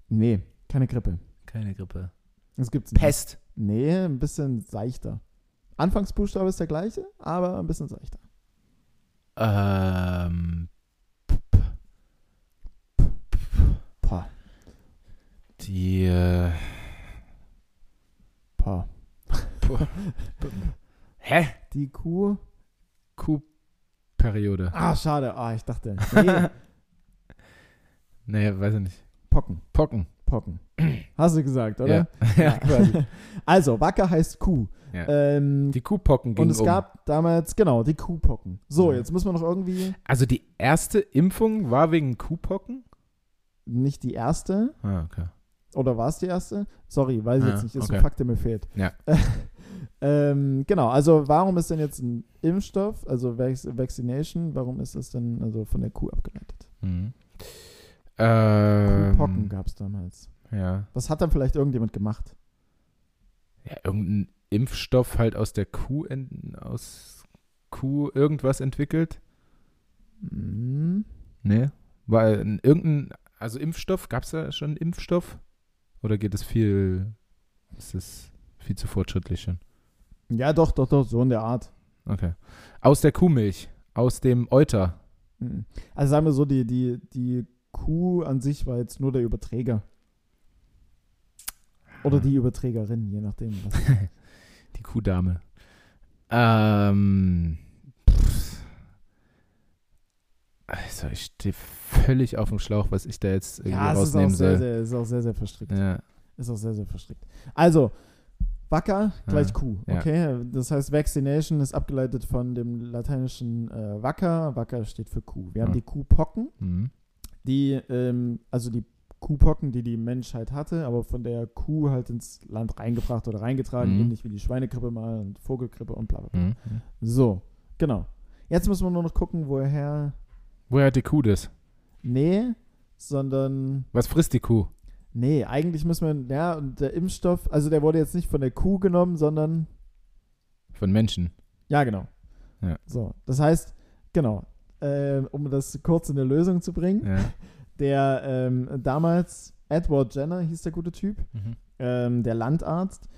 A: Nee, keine Grippe.
B: Keine Grippe.
A: Gibt's nicht.
B: Pest.
A: Nee, ein bisschen seichter. Anfangsbuchstabe ist der gleiche, aber ein bisschen seichter.
B: Ähm, die äh,
A: pah. <laughs>
B: Hä?
A: Die Kuh.
B: Kuhperiode.
A: Ah, schade. Ah, ich dachte. <laughs> Nee,
B: Nee, weiß ich nicht.
A: Pocken.
B: Pocken.
A: Pocken. Hast du gesagt, oder?
B: Ja, <laughs> ja quasi.
A: Also, Wacker heißt Kuh.
B: Ja.
A: Ähm,
B: Die Kuhpocken ging
A: und es
B: um.
A: gab damals, genau, die Kuhpocken. So,
B: Ja.
A: jetzt müssen wir noch irgendwie,
B: Also die erste Impfung war wegen Kuhpocken?
A: nicht die erste,
B: Ah, okay.
A: Oder war es die erste? Sorry, weiß ich
B: Ah,
A: jetzt nicht, ist
B: okay.
A: ein Fakt, der mir fehlt.
B: Ja. <laughs>
A: ähm, genau, also warum ist denn jetzt ein Impfstoff, also Vac Vaccination, warum ist das denn also von der Kuh abgeleitet?
B: Mhm. Ähm,
A: Kuhpocken gab es damals.
B: Ja.
A: Was hat dann vielleicht irgendjemand gemacht?
B: ja. Irgendein Impfstoff halt aus der Kuh, en- aus Kuh irgendwas entwickelt?
A: Hm,
B: Nee. War ein, irgendein, also Impfstoff, gab es da schon einen Impfstoff? Oder geht es viel, ist es viel zu fortschrittlich schon?
A: Ja, doch, doch, doch, so in der Art.
B: Okay. Aus der Kuhmilch, aus dem Euter.
A: Mhm. Also sagen wir so, die, die, die Kuh an sich war jetzt nur der Überträger. Oder die Überträgerin, je nachdem. Was. <laughs>
B: Die Kuhdame. Ähm. Also, ich stehe völlig auf dem Schlauch, was ich da jetzt irgendwie
A: ja, es ist auch,
B: rausnehmen
A: sehr,
B: soll.
A: sehr, ist auch sehr, sehr verstrickt.
B: Ja.
A: Ist auch sehr, sehr verstrickt. Also, Wacker gleich
B: Ja.
A: Kuh.
B: Ja.
A: Okay, das heißt, Vaccination ist abgeleitet von dem lateinischen äh, Wacker. Wacker steht für Kuh. Wir haben
B: Ja.
A: die Kuhpocken,
B: Mhm.
A: die, ähm, also die Kuhpocken, die die Menschheit hatte, aber von der Kuh halt ins Land reingebracht oder reingetragen,
B: Mhm.
A: ähnlich wie die Schweinegrippe mal und Vogelgrippe und bla bla bla.
B: Mhm.
A: So, genau. Jetzt müssen wir nur noch gucken, woher.
B: Woher hat die Kuh das?
A: Nee, sondern.
B: Was frisst die Kuh?
A: Nee, eigentlich müssen wir. Ja, und der Impfstoff, also der wurde jetzt nicht von der Kuh genommen, sondern.
B: Von Menschen.
A: Ja, genau.
B: Ja.
A: So, das heißt, genau. Äh, um das kurz in eine Lösung zu bringen,
B: Ja. <laughs>
A: der ähm, damals Edward Jenner hieß der gute Typ,
B: Mhm.
A: ähm, der Landarzt,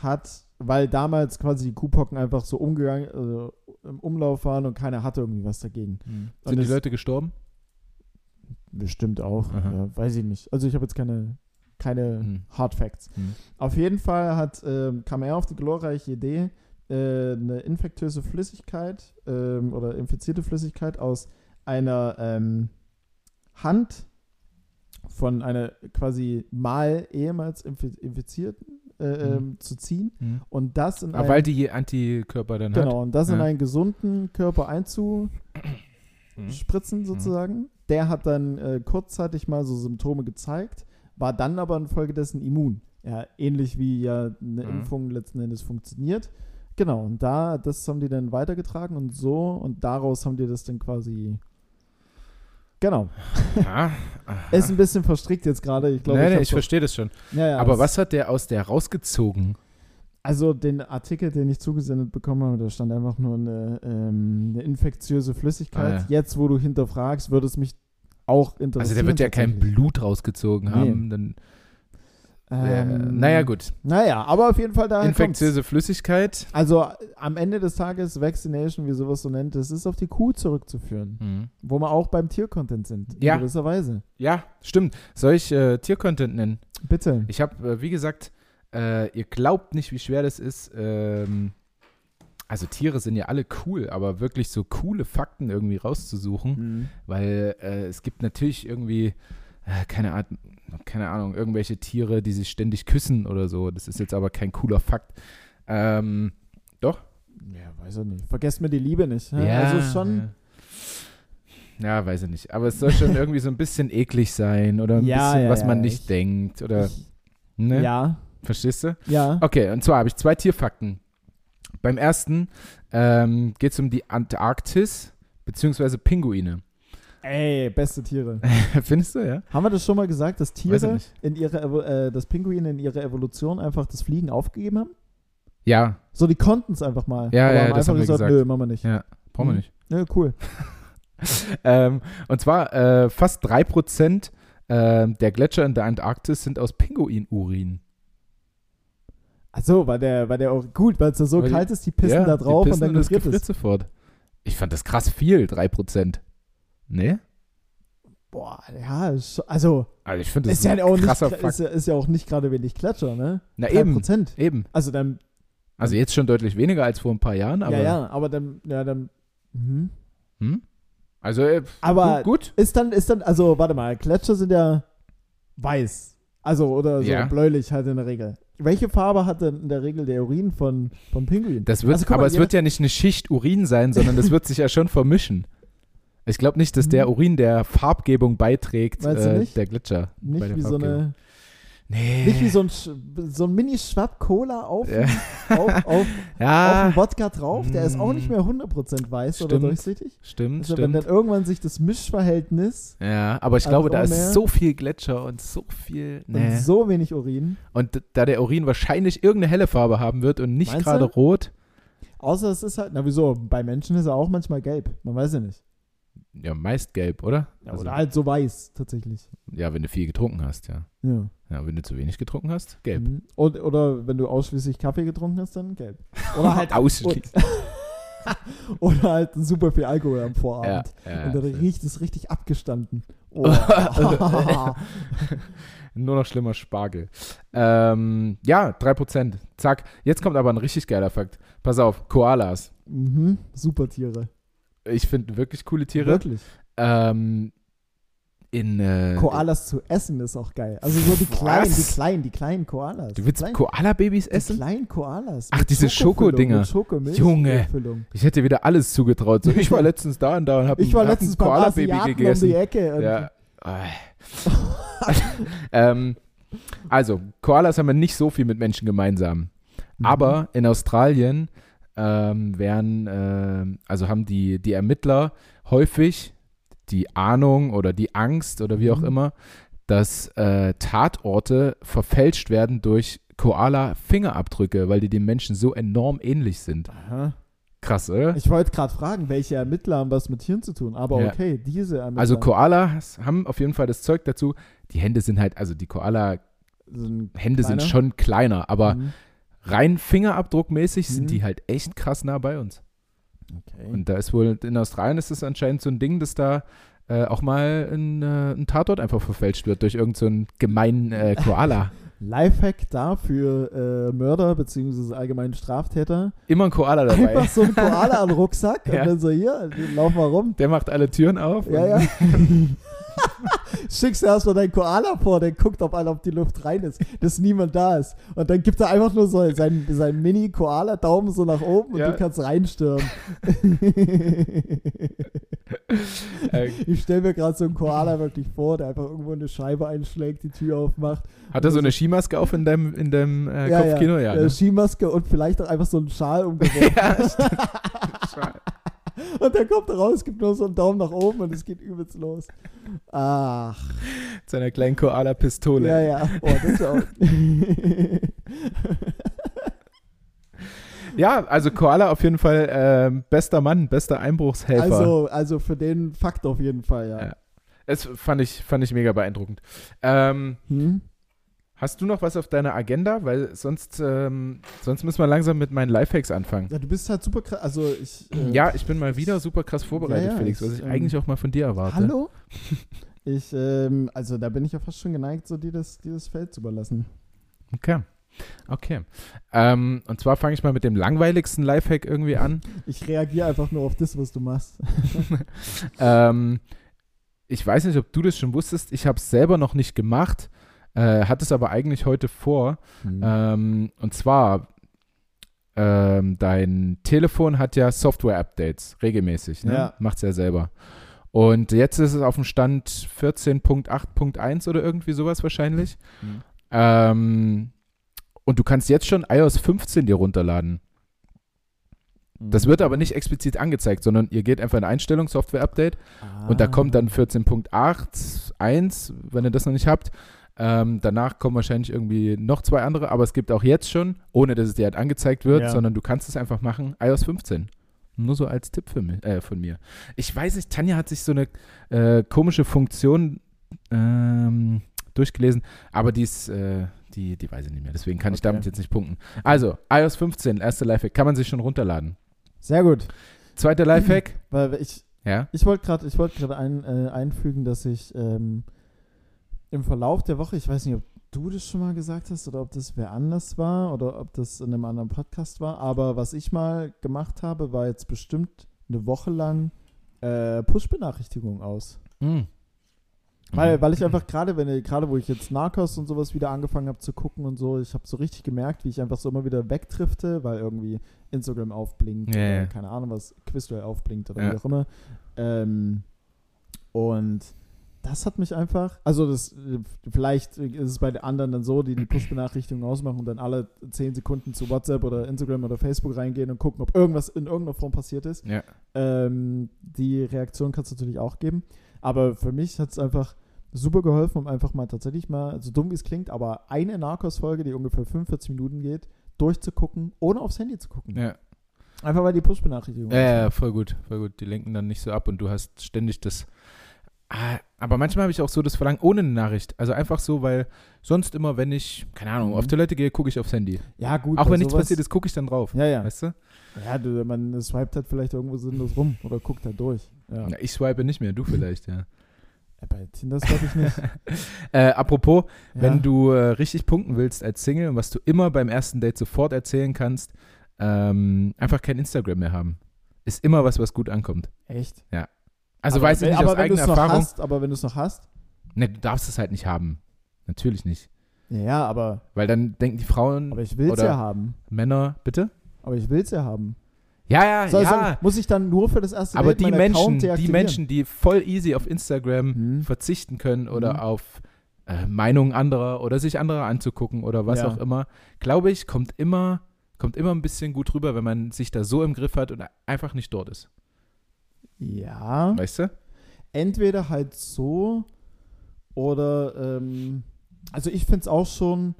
A: hat, weil damals quasi die Kuhpocken einfach so umgegangen, also im Umlauf waren und keiner hatte irgendwie was dagegen. Und
B: Sind die Leute gestorben?
A: Bestimmt auch, ja, weiß ich nicht. Also ich habe jetzt keine, keine
B: Mhm.
A: Hard Facts.
B: Mhm.
A: Auf jeden Fall hat, ähm, kam er auf die glorreiche Idee, äh, eine infektiöse Flüssigkeit ähm, oder infizierte Flüssigkeit aus einer ähm, Hand von einer quasi mal ehemals infi infizierten äh, ähm, zu ziehen
B: Mhm.
A: und das in einen,
B: weil die Antikörper dann hat.
A: genau, und das in
B: Ja.
A: einen gesunden Körper einzuspritzen
B: Mhm.
A: sozusagen. Der hat dann äh, kurzzeitig mal so Symptome gezeigt, war dann aber infolgedessen immun. Ja, ähnlich wie ja eine
B: Mhm.
A: Impfung letzten Endes funktioniert. Genau, und da, das haben die dann weitergetragen und so, und daraus haben die das dann quasi Genau. Er <laughs> ist ein bisschen verstrickt jetzt gerade. Ich glaube,
B: nee, nee,
A: hab's
B: ich verstehe das schon.
A: Ja, ja,
B: Aber was hat der aus der rausgezogen?
A: Also den Artikel, den ich zugesendet bekommen habe, da stand einfach nur eine, ähm, eine infektiöse Flüssigkeit.
B: Ah, ja.
A: Jetzt, wo du hinterfragst, würde es mich auch interessieren.
B: Also der wird ja kein. Blut rausgezogen
A: Nee.
B: haben. Dann, äh,
A: Ähm,
B: naja, gut.
A: Naja, aber auf jeden Fall da.
B: Infektiöse Flüssigkeit.
A: Also am Ende des Tages Vaccination, wie sowas so nennt, das ist auf die Kuh zurückzuführen.
B: Mhm.
A: Wo wir auch beim Tiercontent sind.
B: Ja.
A: In gewisser Weise.
B: Ja, stimmt. Soll ich äh, Tiercontent nennen?
A: Bitte.
B: Ich habe, äh, wie gesagt, äh, ihr glaubt nicht, wie schwer das ist. Ähm, also Tiere sind ja alle cool, aber wirklich so coole Fakten irgendwie rauszusuchen,
A: Mhm.
B: weil äh, es gibt natürlich irgendwie, keine, Art, keine Ahnung, irgendwelche Tiere, die sich ständig küssen oder so. Das ist jetzt aber kein cooler Fakt. Ähm, doch?
A: Ja, weiß ich nicht. Vergesst mir die Liebe nicht. Ja, also schon.
B: Ja. ja, weiß ich nicht. Aber es soll schon <laughs> irgendwie so ein bisschen eklig sein oder ein
A: Ja,
B: bisschen,
A: ja,
B: was
A: ja,
B: man nicht
A: ich-
B: denkt oder,
A: Ich,
B: ne?
A: Ja,
B: Verstehst du?
A: ja.
B: Okay, und zwar habe ich zwei Tierfakten. Beim ersten ähm, geht es um die Antarktis beziehungsweise Pinguine.
A: Ey, beste Tiere. <laughs>
B: Findest du, ja?
A: Haben wir das schon mal gesagt, dass Tiere in ihrer, äh, dass Pinguine in ihrer Evolution einfach das Fliegen aufgegeben haben?
B: Ja,
A: So, die konnten es einfach mal.
B: Ja,
A: aber
B: ja,
A: haben
B: das
A: einfach
B: haben wir
A: gesagt,
B: gesagt.
A: nö, machen wir nicht.
B: ja, brauchen wir
A: Mhm.
B: nicht.
A: Ja, cool. <laughs>
B: Ähm, und zwar äh, fast 3% äh, der Gletscher in der Antarktis sind aus Pinguinurin.
A: Achso, weil der, weil der auch, gut, weil es da so
B: Weil
A: kalt ist, die pissen
B: ja,
A: da drauf und dann gefriert
B: gefriert
A: es.
B: sofort. Ich fand das krass viel, 3%. Nee?
A: Boah, ja, also,
B: Also ich finde das
A: ist ja, auch nicht, ist, ist ja auch nicht gerade wenig Gletscher, ne?
B: Na
A: 3%.
B: eben, eben.
A: Also dann,
B: Also jetzt schon deutlich weniger als vor ein paar Jahren, aber
A: ja, ja, aber dann, ja, dann, mhm.
B: Hm? Also äh,
A: Aber
B: gut.
A: ist dann, ist dann, also, warte mal, Gletscher sind ja weiß. Also, oder so
B: Ja.
A: bläulich halt in der Regel. Welche Farbe hat denn in der Regel der Urin von, von Pinguin?
B: Das wird,
A: Also, guck
B: aber
A: mal,
B: es wird ja nicht eine Schicht Urin sein, sondern das wird sich ja schon vermischen. Ich glaube nicht, dass der
A: Mhm.
B: Urin der Farbgebung beiträgt, äh, der Gletscher.
A: Nicht
B: der
A: wie so eine,
B: Nee.
A: nicht wie so ein, so ein Mini-Schwapp Cola auf,
B: Ja.
A: auf, auf, <laughs> auf
B: ja,
A: den Wodka drauf. Der ist auch nicht
B: Mm.
A: mehr 100% weiß oder
B: Stimmt,
A: durchsichtig.
B: stimmt,
A: Also wenn
B: stimmt.
A: dann irgendwann sich das Mischverhältnis
B: Ja, aber ich
A: Also
B: glaube, da
A: auch mehr.
B: ist so viel Gletscher und so viel.
A: und
B: Nee.
A: so wenig Urin,
B: Und da der Urin wahrscheinlich irgendeine helle Farbe haben wird und nicht gerade rot,
A: außer es ist halt, na wieso, bei Menschen ist er auch manchmal gelb. Man weiß ja nicht.
B: Ja, meist gelb, oder?
A: Ja,
B: Also,
A: oder halt so weiß, tatsächlich.
B: ja, wenn du viel getrunken hast, ja.
A: Ja.
B: Ja, wenn du zu wenig getrunken hast, gelb.
A: Mhm. Und, oder wenn du ausschließlich Kaffee getrunken hast, dann gelb. Oder halt, <laughs>
B: Ausschließlich. <laughs>
A: oder halt super viel Alkohol am
B: Ja,
A: Vorabend.
B: ja,
A: Und dann
B: ja.
A: riecht es richtig abgestanden. <laughs> Oh.
B: Nur noch schlimmer Spargel. Ähm, ja, 3%. Zack. Jetzt kommt aber ein richtig geiler Fakt. Pass auf, Koalas.
A: mhm. Super Tiere.
B: Ich finde wirklich coole Tiere.
A: Wirklich.
B: Ähm, in, äh,
A: Koalas zu essen ist auch geil. Also so die
B: Was?
A: kleinen, die kleinen, die kleinen Koalas.
B: Du willst Koala-Babys
A: Die
B: essen?
A: kleinen Koalas.
B: Ach, diese Schokodinger.
A: Schokomilch-
B: Junge. Ich hätte wieder alles zugetraut. So, ich war <laughs> letztens da und da und habe
A: Ich war
B: hab
A: letztens
B: ein Koala-Baby
A: Asiaten um
B: gegessen.
A: die Ecke.
B: Ja. <laughs> ähm, also, Koalas haben ja nicht so viel mit Menschen gemeinsam.
A: Mhm.
B: Aber in Australien ähm, werden, ähm, also haben die, die Ermittler häufig die Ahnung oder die Angst oder wie auch
A: Mhm.
B: immer, dass äh, Tatorte verfälscht werden durch Koala-Fingerabdrücke, weil die den Menschen so enorm ähnlich sind.
A: Aha.
B: Krass, oder?
A: Ich wollte gerade fragen, welche Ermittler haben was mit Tieren zu tun. Aber
B: Ja.
A: okay, diese Ermittler.
B: Also Koalas haben auf jeden Fall das Zeug dazu. Die Hände sind halt, also die Koala-Hände
A: sind
B: sind schon kleiner, aber
A: Mhm.
B: Rein fingerabdruckmäßig
A: Mhm.
B: sind die halt echt krass nah bei uns.
A: Okay.
B: Und da ist wohl, in Australien ist es anscheinend so ein Ding, dass da äh, auch mal ein, äh, ein Tatort einfach verfälscht wird durch irgendeinen so einen gemeinen äh, <laughs> Koala.
A: Lifehack da für äh, Mörder bzw. allgemeinen Straftäter.
B: Immer ein Koala dabei.
A: Einfach so ein <laughs> Koala an den Rucksack
B: Ja.
A: und dann so hier, lauf mal rum.
B: Der macht alle Türen auf.
A: Ja, ja. <laughs> Schickst du erstmal deinen Koala vor, der guckt, ob einer auf die Luft rein ist, dass niemand da ist. Und dann gibt er einfach nur so seinen, seinen Mini-Koala-Daumen so nach oben und
B: Ja.
A: du kannst reinstürmen.
B: Äh,
A: ich stelle mir gerade so einen Koala wirklich vor, der einfach irgendwo eine Scheibe einschlägt, die Tür aufmacht.
B: hat er so eine Skimaske auf in deinem, in deinem äh,
A: ja,
B: Kopfkino? Ja.
A: ja. Äh,
B: ne?
A: Skimaske und vielleicht auch einfach so einen Schal <laughs> umgeworfen.
B: ja stimmt.
A: Und der kommt raus, gibt nur so einen Daumen nach oben und es geht übelst los. Ach.
B: Mit seiner kleinen Koala-Pistole.
A: Ja, ja. Oh, das ist auch. <laughs>
B: Ja, also Koala auf jeden Fall ähm, bester Mann, bester Einbruchshelfer.
A: also, also für den Fakt auf jeden Fall, ja.
B: Ja. Es fand ich, fand ich mega beeindruckend. Ähm,
A: Hm?
B: Hast du noch was auf deiner Agenda? Weil sonst, ähm, sonst müssen wir langsam mit meinen Lifehacks anfangen.
A: Ja, du bist halt super krass. Also ich. äh,
B: Ja, ich bin mal wieder super krass vorbereitet,
A: Ja, ja,
B: Felix,
A: ich,
B: was ich
A: ähm,
B: eigentlich auch mal von dir erwarte.
A: Hallo? <laughs> Ich, ähm, also da bin ich ja fast schon geneigt, so dir das, dir das Feld zu überlassen.
B: Okay. Okay. Ähm, und zwar fange ich mal mit dem langweiligsten Lifehack irgendwie an.
A: Ich reagiere einfach nur auf das, was du machst. <laughs> <laughs>
B: ähm, ich weiß nicht, ob du das schon wusstest. Ich habe es selber noch nicht gemacht, äh, hatte es aber eigentlich heute vor.
A: Mhm.
B: Ähm, und zwar, ähm, dein Telefon hat ja Software-Updates regelmäßig. Ne?
A: Ja.
B: Macht es ja selber. Und jetzt ist es auf dem Stand 14.8.1 oder irgendwie sowas wahrscheinlich.
A: Mhm.
B: Ähm, und du kannst jetzt schon iOS 15 dir runterladen. Das wird aber nicht explizit angezeigt, sondern ihr geht einfach in Einstellung, Software-Update und da kommt dann 14.8.1, wenn ihr das noch nicht habt. Ähm, danach kommen wahrscheinlich irgendwie noch zwei andere, aber es gibt auch jetzt schon, ohne dass es dir halt angezeigt wird,
A: Ja.
B: sondern du kannst es einfach machen, iOS 15. Nur so als Tipp für mich, äh, von mir. Ich weiß nicht, Tanja hat sich so eine äh, komische Funktion ähm, durchgelesen, aber die ist, äh, die, die weiß ich nicht mehr. Deswegen kann ich
A: Okay.
B: damit jetzt nicht punkten. Also, iOS 15, erste Lifehack, kann man sich schon runterladen.
A: Sehr gut.
B: Zweiter Lifehack,
A: Weil ich,
B: ja.
A: ich wollte gerade ich wollt grad ein, äh, einfügen, dass ich ähm, im Verlauf der Woche, ich weiß nicht, ob du das schon mal gesagt hast oder ob das wer anders war oder ob das in einem anderen Podcast war, aber was ich mal gemacht habe, war jetzt bestimmt eine Woche lang äh, Push-Benachrichtigungen aus.
B: Mhm.
A: Weil, weil ich einfach gerade, wenn gerade wo ich jetzt Narcos und sowas wieder angefangen habe zu gucken und so, ich habe so richtig gemerkt, wie ich einfach so immer wieder wegdrifte, weil irgendwie Instagram aufblinkt
B: ja.
A: keine Ahnung was, Quizduell aufblinkt oder
B: Ja.
A: wie auch immer. Ähm, und das hat mich einfach, also das, vielleicht ist es bei den anderen dann so, die die Push-Benachrichtigungen ausmachen und dann alle 10 Sekunden zu WhatsApp oder Instagram oder Facebook reingehen und gucken, ob irgendwas in irgendeiner Form passiert ist.
B: Ja.
A: Ähm, die Reaktion kannst du natürlich auch geben. Aber für mich hat es einfach super geholfen, um einfach mal tatsächlich mal, so dumm wie es klingt, aber eine Narcos-Folge, die ungefähr 45 Minuten geht, durchzugucken, ohne aufs Handy zu gucken.
B: Ja.
A: Einfach weil die Push-Benachrichtigung
B: Ja, ja, voll gut, voll gut. Die lenken dann nicht so ab und du hast ständig das. Ah, aber manchmal habe ich auch so das Verlangen ohne eine Nachricht. Also einfach so, weil sonst immer, wenn ich, keine Ahnung,
A: Mhm.
B: auf Toilette gehe, gucke ich aufs Handy.
A: Ja, gut.
B: auch wenn nichts passiert ist, gucke ich dann drauf.
A: Ja, ja.
B: Weißt du?
A: Ja, du, man swiped halt vielleicht irgendwo sinnlos rum oder guckt halt durch. Ja.
B: Ja, ich swipe nicht mehr, du vielleicht, ja.
A: Ja, bei Tinder swipe ich nicht. <laughs>
B: Äh, apropos,
A: Ja.
B: wenn du äh, richtig punkten willst als Single und was du immer beim ersten Date sofort erzählen kannst, ähm, einfach kein Instagram mehr haben. Ist immer was, was gut ankommt.
A: Echt?
B: Also
A: aber
B: weiß ich nicht
A: aber
B: aus
A: wenn
B: eigener
A: noch
B: Erfahrung.
A: Hast, aber wenn du es noch hast,
B: Ne, du darfst es halt nicht haben. Natürlich nicht.
A: ja, aber,
B: Weil dann denken die Frauen,
A: aber ich will es ja haben.
B: Männer, bitte?
A: Aber ich will es ja haben.
B: Ja, ja,
A: Soll,
B: ja.
A: soll, muss ich dann nur für das erste
B: Aber
A: Date
B: die Menschen, die? Menschen, die voll easy auf Instagram
A: Hm.
B: verzichten können oder
A: Mhm.
B: auf äh, Meinungen anderer oder sich anderer anzugucken oder was
A: Ja.
B: auch immer, glaube ich, kommt immer, kommt immer ein bisschen gut rüber, wenn man sich da so im Griff hat und einfach nicht dort ist.
A: Ja,
B: Weißt du?
A: entweder halt so oder, ähm, also ich finde es auch schon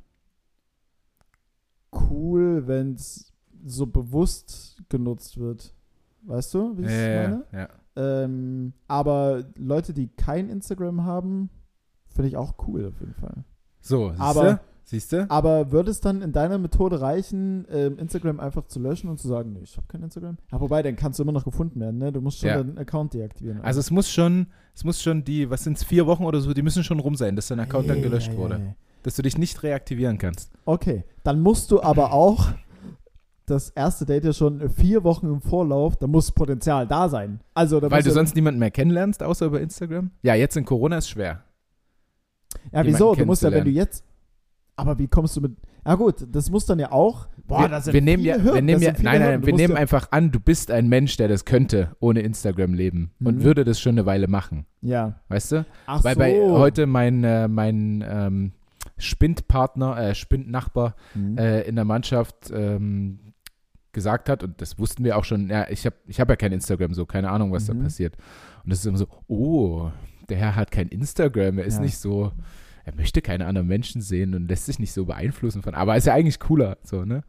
A: cool, wenn es so bewusst genutzt wird. Weißt du, wie ich es
B: ja,
A: meine?
B: ja.
A: Ähm, aber Leute, die kein Instagram haben, finde ich auch cool auf jeden Fall.
B: So, siehst
A: Aber-?
B: Siehst du?
A: Aber würde es dann in deiner Methode reichen, ähm, Instagram einfach zu löschen und zu sagen, nee, ich habe kein Instagram? Ja, wobei, dann kannst du immer noch gefunden werden, ne? Du musst schon
B: Ja.
A: deinen Account deaktivieren.
B: Also es muss schon, es muss schon die, was sind es, vier Wochen oder so, die müssen schon rum sein, dass dein Account dann
A: Ja,
B: gelöscht
A: ja,
B: wurde.
A: ja.
B: Dass du dich nicht reaktivieren kannst.
A: Okay, dann musst du aber auch das erste Date ja schon vier Wochen im Vorlauf, da muss Potenzial da sein. Also, da
B: Weil du
A: ja,
B: sonst niemanden mehr kennenlernst, außer über Instagram? Ja, jetzt in Corona ist schwer.
A: Ja, wieso? Du musst ja, wenn du jetzt. Aber wie kommst du mit. Ja, gut, das muss dann ja auch. Boah,
B: wir,
A: das sind
B: wir nehmen ja,
A: Hürden,
B: wir nehmen ja, nein, nein, wir nehmen
A: ja,
B: einfach an, du bist ein Mensch, der das könnte, ohne Instagram-Leben und
A: Mhm.
B: würde das schon eine Weile machen.
A: Ja.
B: Weißt du?
A: Ach
B: Weil
A: so.
B: bei heute mein, äh, mein ähm, Spindpartner, äh, Spindnachbar
A: Mhm.
B: äh, in der Mannschaft, ähm, gesagt hat, und das wussten wir auch schon, ja, ich habe ich hab ja kein Instagram, so keine Ahnung, was
A: Mhm.
B: da passiert. Und das ist immer so, oh, der Herr hat kein Instagram, er ist
A: Ja.
B: nicht so, er möchte keine anderen Menschen sehen und lässt sich nicht so beeinflussen von, aber ist ja eigentlich cooler, so, ne?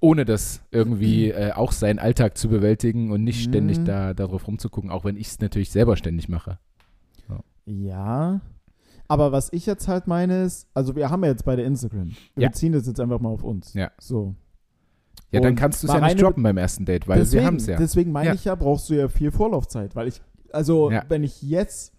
B: Ohne das irgendwie <clears throat> äh, auch seinen Alltag zu bewältigen und nicht ständig
A: Mhm.
B: da darauf rumzugucken, auch wenn ich es natürlich selber ständig mache.
A: Ja. Aber was ich jetzt halt meine ist, also wir haben ja jetzt beide Instagram. Wir
B: Ja.
A: beziehen das jetzt einfach mal auf uns.
B: Ja.
A: So.
B: Ja, dann
A: Und
B: kannst du es ja nicht droppen beim ersten Date, weil
A: deswegen,
B: wir haben es ja.
A: Deswegen meine
B: Ja.
A: ich ja, brauchst du ja viel Vorlaufzeit, weil ich, also
B: Ja.
A: wenn ich jetzt,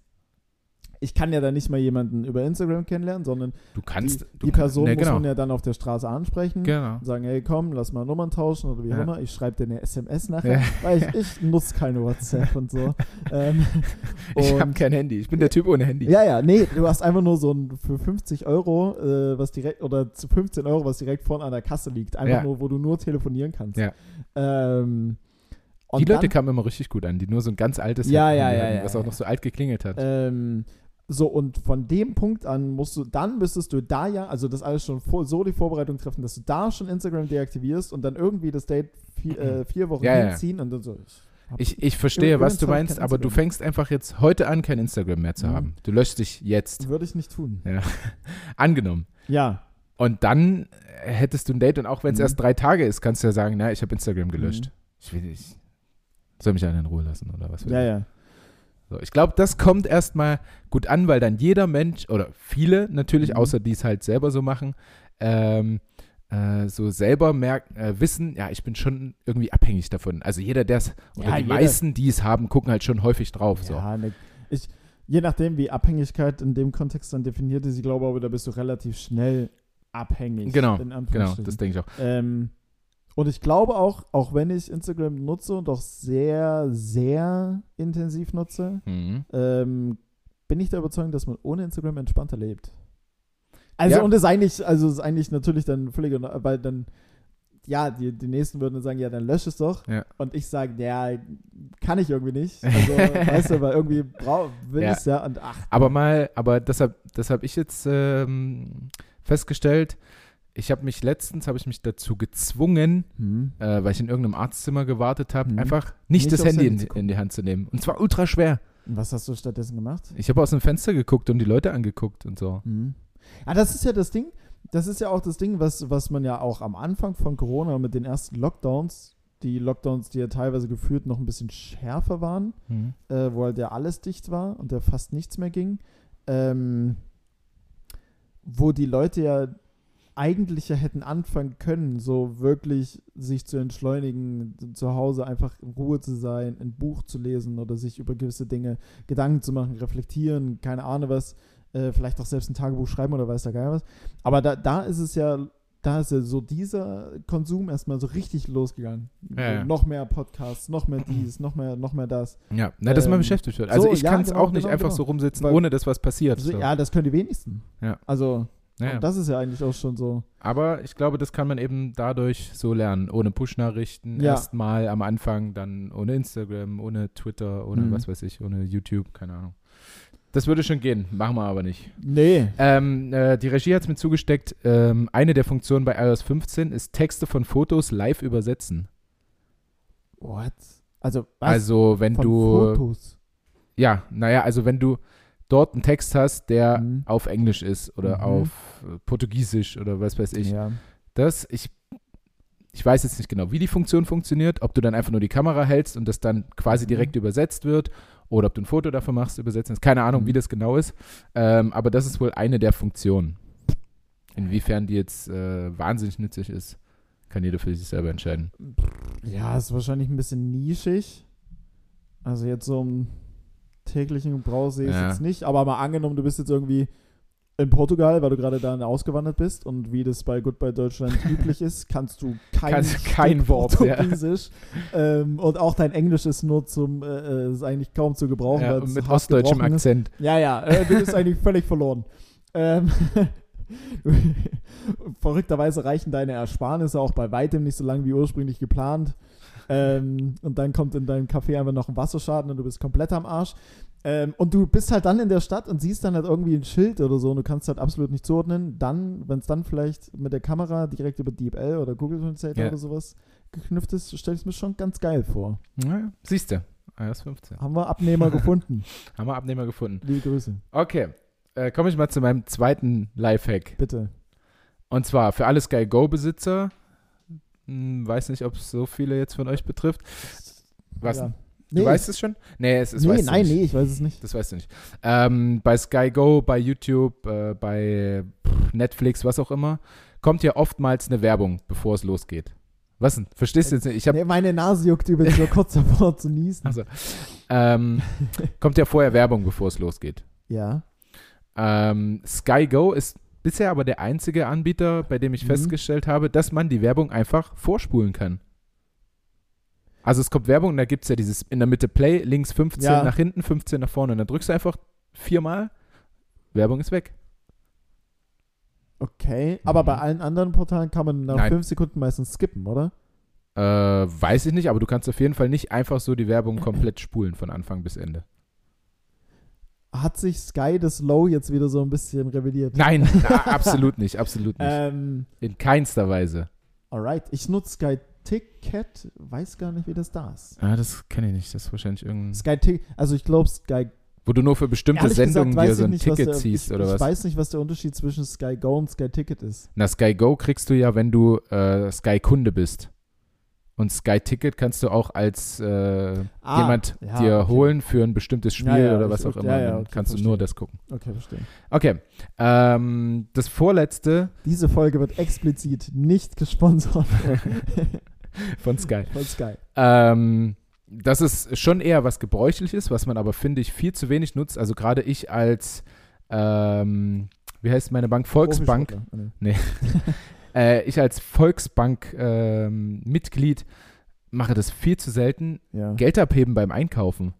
A: ich kann ja dann nicht mal jemanden über Instagram kennenlernen, sondern
B: Du kannst.
A: die,
B: du
A: die
B: kann-
A: Person
B: ne,
A: muss
B: genau.
A: man ja dann auf der Straße ansprechen.
B: Genau.
A: und Sagen, hey komm, lass mal Nummern tauschen oder wie auch
B: Ja.
A: immer. Ich schreibe dir eine SMS nachher,
B: Ja.
A: weil ich, <laughs> ich nutze keine WhatsApp und so. <laughs> ähm,
B: Ich habe kein Handy. Ich bin der Typ ohne Handy.
A: Ja, ja, nee, du hast einfach nur so ein für 50 Euro, äh, was direkt, oder zu 15 Euro, was direkt vorne an der Kasse liegt. Einfach
B: Ja.
A: nur, wo du nur telefonieren kannst.
B: Ja.
A: Ähm, und
B: die Leute
A: dann,
B: kamen immer richtig gut an, die nur so ein ganz altes
A: Ja,
B: hatten,
A: ja, ja,
B: was auch noch so alt geklingelt hat.
A: ähm, so, und von dem Punkt an musst du, dann müsstest du da ja, also das alles schon vor, so die Vorbereitung treffen, dass du da schon Instagram deaktivierst und dann irgendwie das Date vier, äh, vier Wochen
B: Ja, ja.
A: hinziehen und dann so. hab-
B: Ich, ich verstehe, was du
A: ich
B: meinst, aber du fängst einfach jetzt heute an, kein Instagram mehr zu
A: Mhm.
B: haben. Du löschst dich jetzt.
A: Würde ich nicht tun. <laughs>
B: Angenommen.
A: Ja.
B: Und dann äh, hättest du ein Date und auch wenn es
A: Mhm.
B: erst drei Tage ist, kannst du ja sagen, na, ich habe Instagram gelöscht. Ich will nicht. Soll mich einen in Ruhe lassen oder was
A: Ja,
B: ich.
A: ja.
B: So, ich glaube, das kommt erstmal gut an, weil dann jeder Mensch, oder viele natürlich,
A: Mhm.
B: außer die es halt selber so machen, ähm, äh, so selber merken, äh, wissen, ja, ich bin schon irgendwie abhängig davon. Also jeder, der es, oder
A: Ja,
B: die
A: jeder-
B: meisten, die es haben, gucken halt schon häufig drauf. So.
A: Ja, ne, ich, je nachdem, wie Abhängigkeit in dem Kontext dann definiert ist, ich glaube aber, da bist du relativ schnell abhängig.
B: Genau, Genau, das denke ich auch.
A: ähm, und ich glaube auch, auch wenn ich Instagram nutze und auch sehr, sehr intensiv nutze,
B: Mhm.
A: ähm, bin ich der Überzeugung, dass man ohne Instagram entspannter lebt. Also,
B: Ja.
A: und ist eigentlich, also ist eigentlich natürlich dann völlig, weil dann, ja, die, die nächsten würden dann sagen, ja, dann lösch es doch.
B: Ja.
A: Und ich sage, ja, kann ich irgendwie nicht. Also, <laughs> weißt du, weil irgendwie will
B: Ja.
A: ich es ja und ach.
B: Aber mal, aber deshalb, das habe ich jetzt ähm, festgestellt. Ich habe mich letztens, habe ich mich dazu gezwungen,
A: Hm.
B: äh, weil ich in irgendeinem Arztzimmer gewartet habe,
A: Mhm.
B: einfach nicht,
A: Nicht
B: das Handy in, in die Hand zu nehmen. Und zwar ultra schwer.
A: Und was hast du stattdessen gemacht?
B: Ich habe aus dem Fenster geguckt und die Leute angeguckt und so.
A: Mhm. Ja, das ist ja das Ding. Das ist ja auch das Ding, was, was man ja auch am Anfang von Corona mit den ersten Lockdowns, die Lockdowns, die ja teilweise gefühlt noch ein bisschen schärfer waren, äh, wo halt ja alles dicht war und ja fast nichts mehr ging, ähm, wo die Leute ja eigentlich ja hätten anfangen können, so wirklich sich zu entschleunigen, zu Hause einfach in Ruhe zu sein, ein Buch zu lesen oder sich über gewisse Dinge Gedanken zu machen, reflektieren, keine Ahnung was, äh, vielleicht auch selbst ein Tagebuch schreiben oder weiß der Geil was. Aber da, da ist es ja, da ist ja so dieser Konsum erstmal so richtig losgegangen.
B: Ja, ja.
A: Noch mehr Podcasts, noch mehr dies, noch mehr, noch mehr das.
B: Ja, na, dass man
A: Ähm,
B: beschäftigt wird. Also
A: so,
B: ich
A: ja,
B: kann es
A: genau,
B: auch nicht
A: genau,
B: einfach
A: genau.
B: so rumsitzen,
A: Weil-
B: ohne dass was passiert. So.
A: Ja, das können die wenigsten.
B: Ja.
A: Also,
B: ja.
A: und das ist ja eigentlich auch schon so.
B: Aber ich glaube, das kann man eben dadurch so lernen. Ohne Push-Nachrichten
A: Ja.
B: erstmal am Anfang, dann ohne Instagram, ohne Twitter, ohne
A: Mhm.
B: was weiß ich, ohne YouTube, keine Ahnung. Das würde schon gehen, machen wir aber nicht.
A: Nee.
B: Ähm, äh, die Regie hat es mir zugesteckt. Ähm, eine der Funktionen bei iOS 15 ist Texte von Fotos live übersetzen.
A: What? Also, was?
B: Also wenn
A: Von
B: du,
A: Fotos.
B: ja, naja, also wenn du dort einen Text hast, der
A: Mhm.
B: auf Englisch ist oder
A: Mhm.
B: auf äh, Portugiesisch oder was weiß ich.
A: Ja.
B: Das, ich, ich weiß jetzt nicht genau, wie die Funktion funktioniert, ob du dann einfach nur die Kamera hältst und das dann quasi
A: Mhm.
B: direkt übersetzt wird oder ob du ein Foto davon machst, übersetzen. Keine Ahnung,
A: Mhm.
B: wie das genau ist. Ähm, aber das ist wohl eine der Funktionen. Inwiefern die jetzt äh, wahnsinnig nützlich ist, kann jeder für sich selber entscheiden.
A: Ja, ist wahrscheinlich ein bisschen nischig. Also jetzt so im täglichen Gebrauch sehe ich
B: Ja.
A: jetzt nicht. Aber mal angenommen, du bist jetzt irgendwie in Portugal, weil du gerade da ausgewandert bist und wie das bei Goodbye Deutschland <laughs> üblich ist, kannst du kein,
B: Kannst kein Wort, ja.
A: Portugiesisch. ähm, und auch dein Englisch ist nur zum, äh, äh, ist eigentlich kaum zu gebrauchen.
B: Ja, mit ostdeutschem
A: ist.
B: Akzent.
A: Ja, ja, äh, du bist eigentlich völlig verloren. Ähm, <laughs> verrückterweise reichen deine Ersparnisse auch bei weitem nicht so lang wie ursprünglich geplant. Ähm, und dann kommt in deinem Café einfach noch ein Wasserschaden und du bist komplett am Arsch. Ähm, und du bist halt dann in der Stadt und siehst dann halt irgendwie ein Schild oder so und du kannst halt absolut nicht zuordnen. Dann, wenn es dann vielleicht mit der Kamera direkt über DeepL oder Google Translate
B: Ja.
A: oder sowas geknüpft ist, stelle ich es mir schon ganz geil vor.
B: Ja, siehst du, iOS 15.
A: Haben wir Abnehmer <laughs> gefunden.
B: Haben wir Abnehmer gefunden.
A: Liebe Grüße.
B: Okay, äh, komme ich mal zu meinem zweiten Lifehack.
A: Bitte.
B: Und zwar für alle Sky Go-Besitzer, hm, weiß nicht, ob es so viele jetzt von euch betrifft. Was?
A: Ja.
B: Du
A: Nee,
B: weißt es schon? Nee, es ist
A: nee,
B: weißt du
A: nein, nee, ich weiß es nicht.
B: Das weißt du nicht. Ähm, bei Sky Go, bei YouTube, äh, bei Netflix, was auch immer, kommt ja oftmals eine Werbung, bevor es losgeht. Was denn? Verstehst du jetzt nicht? Ich habe
A: Nee, meine Nase juckt übrigens so kurz davor zu niesen.
B: Also, ähm, kommt ja vorher Werbung, bevor es losgeht.
A: Ja.
B: Ähm, Sky Go ist bisher aber der einzige Anbieter, bei dem ich
A: Mhm.
B: festgestellt habe, dass man die Werbung einfach vorspulen kann. Also es kommt Werbung und da gibt es ja dieses in der Mitte Play, links 15
A: Ja.
B: nach hinten, 15 nach vorne. Und dann drückst du einfach viermal, Werbung ist weg.
A: Okay. Aber
B: Mhm.
A: bei allen anderen Portalen kann man nach
B: Nein.
A: fünf Sekunden meistens skippen, oder?
B: Äh, weiß ich nicht, aber du kannst auf jeden Fall nicht einfach so die Werbung <clears throat> komplett spulen von Anfang bis Ende.
A: Hat sich Sky das Low jetzt wieder so ein bisschen revidiert?
B: Nein, <laughs> na, absolut nicht, absolut nicht.
A: Ähm,
B: In keinster Weise.
A: alright. Ich nutze Sky Ticket. Weiß gar nicht, wie das da ist.
B: Ah, das kenne ich nicht. Das ist wahrscheinlich irgendein.
A: Sky Ticket. Also ich glaube Sky.
B: Wo du nur für bestimmte
A: Ehrlich
B: Sendungen
A: gesagt,
B: dir
A: ich
B: so ein
A: nicht, was
B: Ticket
A: der,
B: ziehst
A: ich,
B: oder
A: ich
B: was?
A: weiß nicht, was der Unterschied zwischen Sky Go und Sky Ticket ist.
B: Na, Sky Go kriegst du ja, wenn du äh, Sky-Kunde bist. Und Sky Ticket kannst du auch als äh,
A: Ah,
B: jemand
A: ja,
B: dir
A: okay.
B: holen für ein bestimmtes Spiel
A: Ja, ja,
B: oder was auch immer.
A: okay,
B: kannst du
A: verstehe.
B: nur das gucken.
A: Okay, verstehe.
B: Okay. Ähm, das vorletzte
A: Diese Folge wird explizit nicht gesponsert <laughs>
B: von Sky.
A: von Sky.
B: Ähm, das ist schon eher was Gebräuchliches, was man aber, finde ich, viel zu wenig nutzt. Also gerade ich als, ähm, wie heißt meine Bank? Volksbank.
A: Ah, nee. <laughs>
B: Äh, ich als Volksbank-Mitglied mache das viel zu selten.
A: Ja.
B: Geld abheben beim Einkaufen.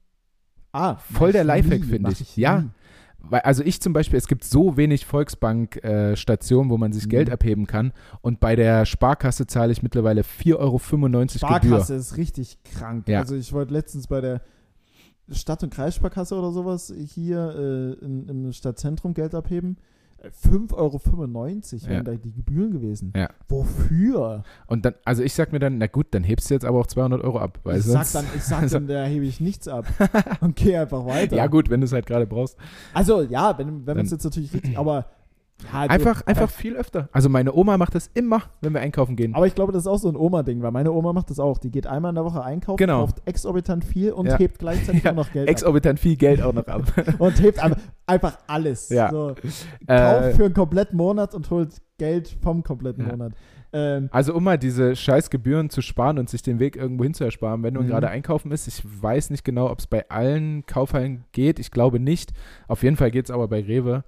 A: Ah,
B: Voll der
A: ich
B: Lifehack, finde
A: mach
B: ich. Ja.
A: nie.
B: Weil, also ich zum Beispiel, es gibt so wenig Volksbank-Stationen, wo man sich
A: Mhm.
B: Geld abheben kann. Und bei der Sparkasse zahle ich mittlerweile 4,95 Euro Gebühr.
A: Sparkasse ist richtig krank.
B: Ja.
A: Also ich wollte letztens bei der Stadt- und Kreissparkasse oder sowas hier äh, in, im Stadtzentrum Geld abheben. Äh, 5,95 Euro wären
B: Ja.
A: da die Gebühren gewesen.
B: Ja.
A: Wofür?
B: Und dann, also ich sag mir dann, na gut, dann hebst du jetzt aber auch 200 Euro ab. Weil
A: ich sag dann, ich sag <laughs>
B: also-
A: dann, da hebe ich nichts ab <laughs> und gehe einfach weiter.
B: ja gut, wenn du es halt gerade brauchst.
A: Also ja, wenn, wenn man es jetzt natürlich richtig, aber ja, du-
B: Einfach, einfach viel öfter. Also meine Oma macht das immer, wenn wir einkaufen gehen.
A: Aber ich glaube, das ist auch so ein Oma-Ding, weil meine Oma macht das auch. Die geht einmal in der Woche einkaufen,
B: Genau.
A: kauft exorbitant viel und
B: Ja.
A: hebt gleichzeitig <laughs>
B: Ja,
A: auch noch Geld ab.
B: Exorbitant viel Geld auch noch ab. <laughs>
A: Und hebt einfach, alles.
B: Ja.
A: So.
B: Äh,
A: Kauft für einen kompletten Monat und holt Geld vom kompletten
B: Ja.
A: Monat. Ähm,
B: Also um mal diese scheiß Gebühren zu sparen und sich den Weg irgendwo hin zu ersparen, wenn du
A: Mhm.
B: gerade einkaufen ist, ich weiß nicht genau, ob es bei allen Kaufhallen geht, ich glaube nicht. Auf jeden Fall geht es aber bei Rewe.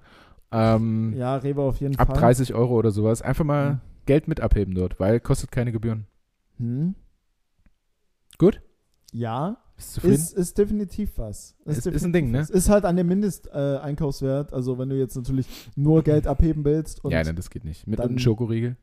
B: Ähm,
A: ja, Rewe auf jeden
B: ab
A: Fall.
B: 30 Euro oder sowas. Einfach mal
A: Mhm.
B: Geld mit abheben dort, weil kostet keine Gebühren.
A: Hm.
B: Gut?
A: Ja,
B: Bist du
A: ist, ist definitiv was.
B: Ist- ist ein
A: definitiv
B: Ding, ne?
A: was. Ist halt an dem Mindest-Einkaufswert. Äh, Einkaufswert. also wenn du jetzt natürlich nur Geld abheben willst und
B: ja, nein, das geht nicht. Mit
A: dann-
B: und ein Schokoriegel.